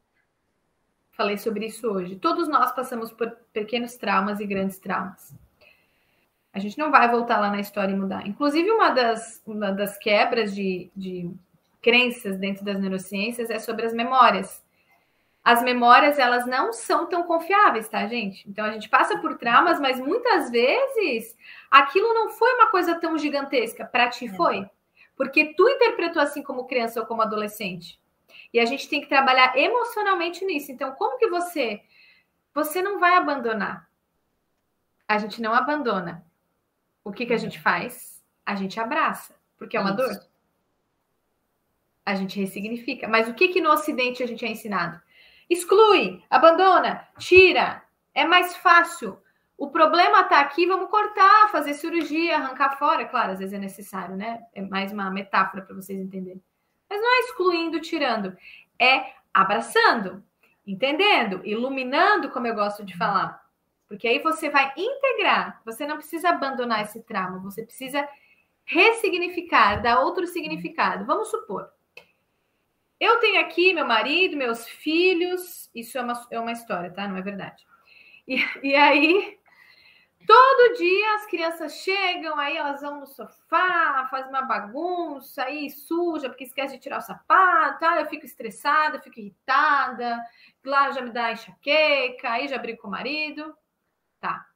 Falei sobre isso hoje. Todos nós passamos por pequenos traumas e grandes traumas. A gente não vai voltar lá na história e mudar. Inclusive, uma das, uma das quebras de, de crenças dentro das neurociências é sobre as memórias. As memórias, elas não são tão confiáveis, tá, gente? Então, a gente passa por traumas, mas muitas vezes aquilo não foi uma coisa tão gigantesca. Para ti é. foi. Porque tu interpretou assim como criança ou como adolescente. E a gente tem que trabalhar emocionalmente nisso. Então, como que você você não vai abandonar? A gente não abandona. O que que a gente faz? A gente abraça, porque é uma Isso. dor. A gente ressignifica. Mas o que que no ocidente a gente é ensinado? Exclui, abandona, tira. É mais fácil. O problema está aqui, vamos cortar, fazer cirurgia, arrancar fora. Claro, às vezes é necessário, né? É mais uma metáfora para vocês entenderem. Mas não é excluindo, tirando, é abraçando, entendendo, iluminando, como eu gosto de falar. Porque aí você vai integrar, você não precisa abandonar esse trauma, você precisa ressignificar, dar outro significado. Vamos supor, eu tenho aqui meu marido, meus filhos, isso é uma, é uma história, tá? Não é verdade. E, e aí, todo dia as crianças chegam, aí elas vão no sofá, fazem uma bagunça, aí suja, porque esquece de tirar o sapato, tá? eu fico estressada, fico irritada, lá já me dá enxaqueca, aí já brigo com o marido. Tá.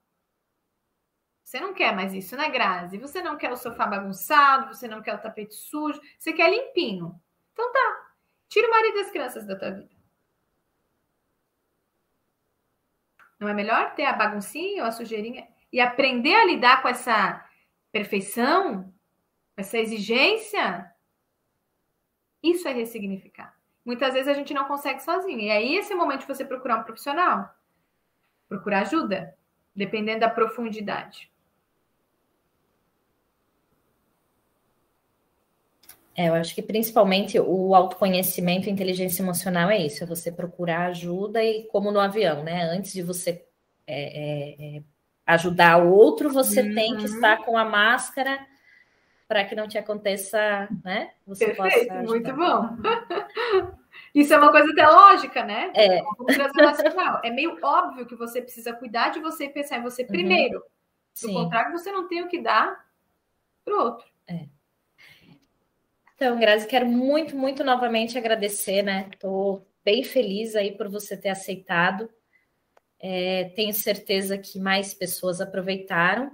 Você não quer mais isso, né, Grazi? Você não quer o sofá bagunçado, você não quer o tapete sujo, você quer limpinho. Então tá. Tira o marido das crianças da tua vida. Não é melhor ter a baguncinha ou a sujeirinha e aprender a lidar com essa perfeição, essa exigência? Isso é ressignificar. Muitas vezes a gente não consegue sozinho. E aí esse é o momento de você procurar um profissional. Procurar ajuda, dependendo da profundidade. É, eu acho que principalmente o autoconhecimento e inteligência emocional é isso, é você procurar ajuda e como no avião, né? Antes de você é, é, é ajudar o outro, você uhum. tem que estar com a máscara para que não te aconteça, né? Você Perfeito, possa muito bom. Isso é uma coisa até lógica, né? É. É meio óbvio que você precisa cuidar de você e pensar em você uhum. primeiro. Do contrário, você não tem o que dar para o outro. É. Então, Grazi, quero muito, muito novamente agradecer, né? Estou bem feliz aí por você ter aceitado. É, tenho certeza que mais pessoas aproveitaram.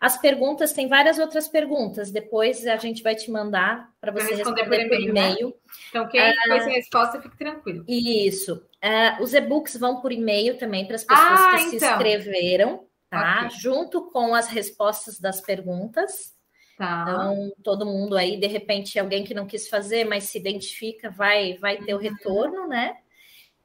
As perguntas, tem várias outras perguntas. Depois a gente vai te mandar para você responder, responder, por e-mail. Né? Então, quem ah, foi sem resposta, fique tranquilo. Isso. Ah, os e-books vão por e-mail também para as pessoas ah, que então. se inscreveram, tá? Okay. Junto com as respostas das perguntas. Tá. Então, todo mundo aí, de repente, alguém que não quis fazer, mas se identifica, vai, vai ter uhum. o retorno, né?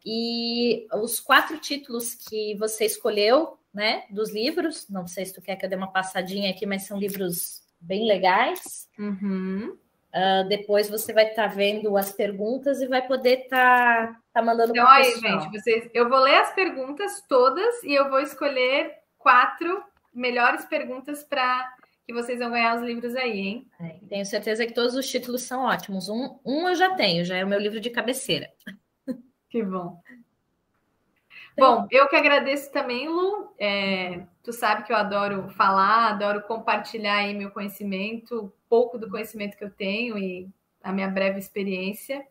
E os quatro títulos que você escolheu, né, dos livros, não sei se tu quer que eu dê uma passadinha aqui, mas são livros bem legais. Uhum. Uh, depois você vai estar tá vendo as perguntas e vai poder estar tá, tá mandando Então, aí, gente, vocês, eu vou ler as perguntas todas e eu vou escolher quatro melhores perguntas para que vocês vão ganhar os livros aí, hein? É, tenho certeza que todos os títulos são ótimos. Um, um eu já tenho, já é o meu livro de cabeceira. Que bom. Bom, eu que agradeço também, Lu. É, tu sabe que eu adoro falar, adoro compartilhar aí meu conhecimento, pouco do conhecimento que eu tenho e a minha breve experiência.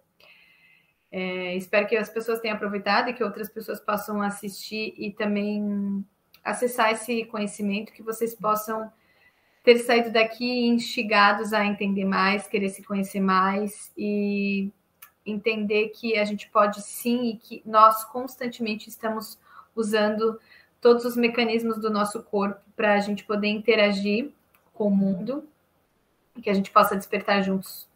É, espero que as pessoas tenham aproveitado e que outras pessoas possam assistir e também acessar esse conhecimento, que vocês possam ter saído daqui instigados a entender mais, querer se conhecer mais e entender que a gente pode sim e que nós constantemente estamos usando todos os mecanismos do nosso corpo para a gente poder interagir com o mundo e que a gente possa despertar juntos.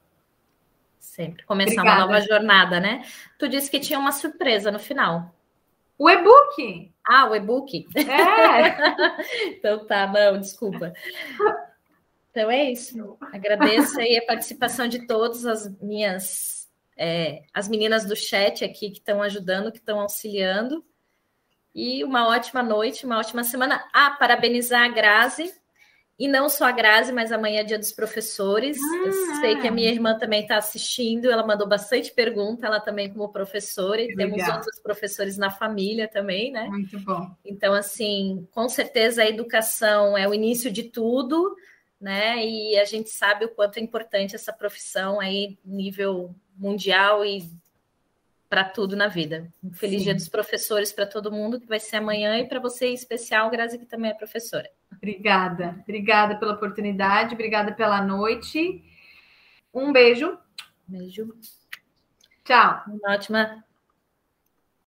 Sempre. Começar Obrigada. uma nova jornada, né? Tu disse que tinha uma surpresa no final. O e-book. Ah, o e-book? É. então tá, não, desculpa. Então é isso. Agradeço aí a participação de todas as minhas, é, as meninas do chat aqui que estão ajudando, que estão auxiliando. E uma ótima noite, uma ótima semana. Ah, parabenizar a Grazi e não só a Grazi, mas amanhã é dia dos professores. Ah, Eu sei que a minha irmã também está assistindo, ela mandou bastante pergunta, ela também como professora, e temos outros professores na família também, né? Muito bom. Então, assim, com certeza a educação é o início de tudo, né? E a gente sabe o quanto é importante essa profissão aí, nível mundial e para tudo na vida. Um feliz Sim. dia dos professores para todo mundo, que vai ser amanhã, e para você em especial, Grazi, que também é professora. Obrigada, obrigada pela oportunidade, obrigada pela noite. Um beijo. Beijo. Tchau. Uma ótima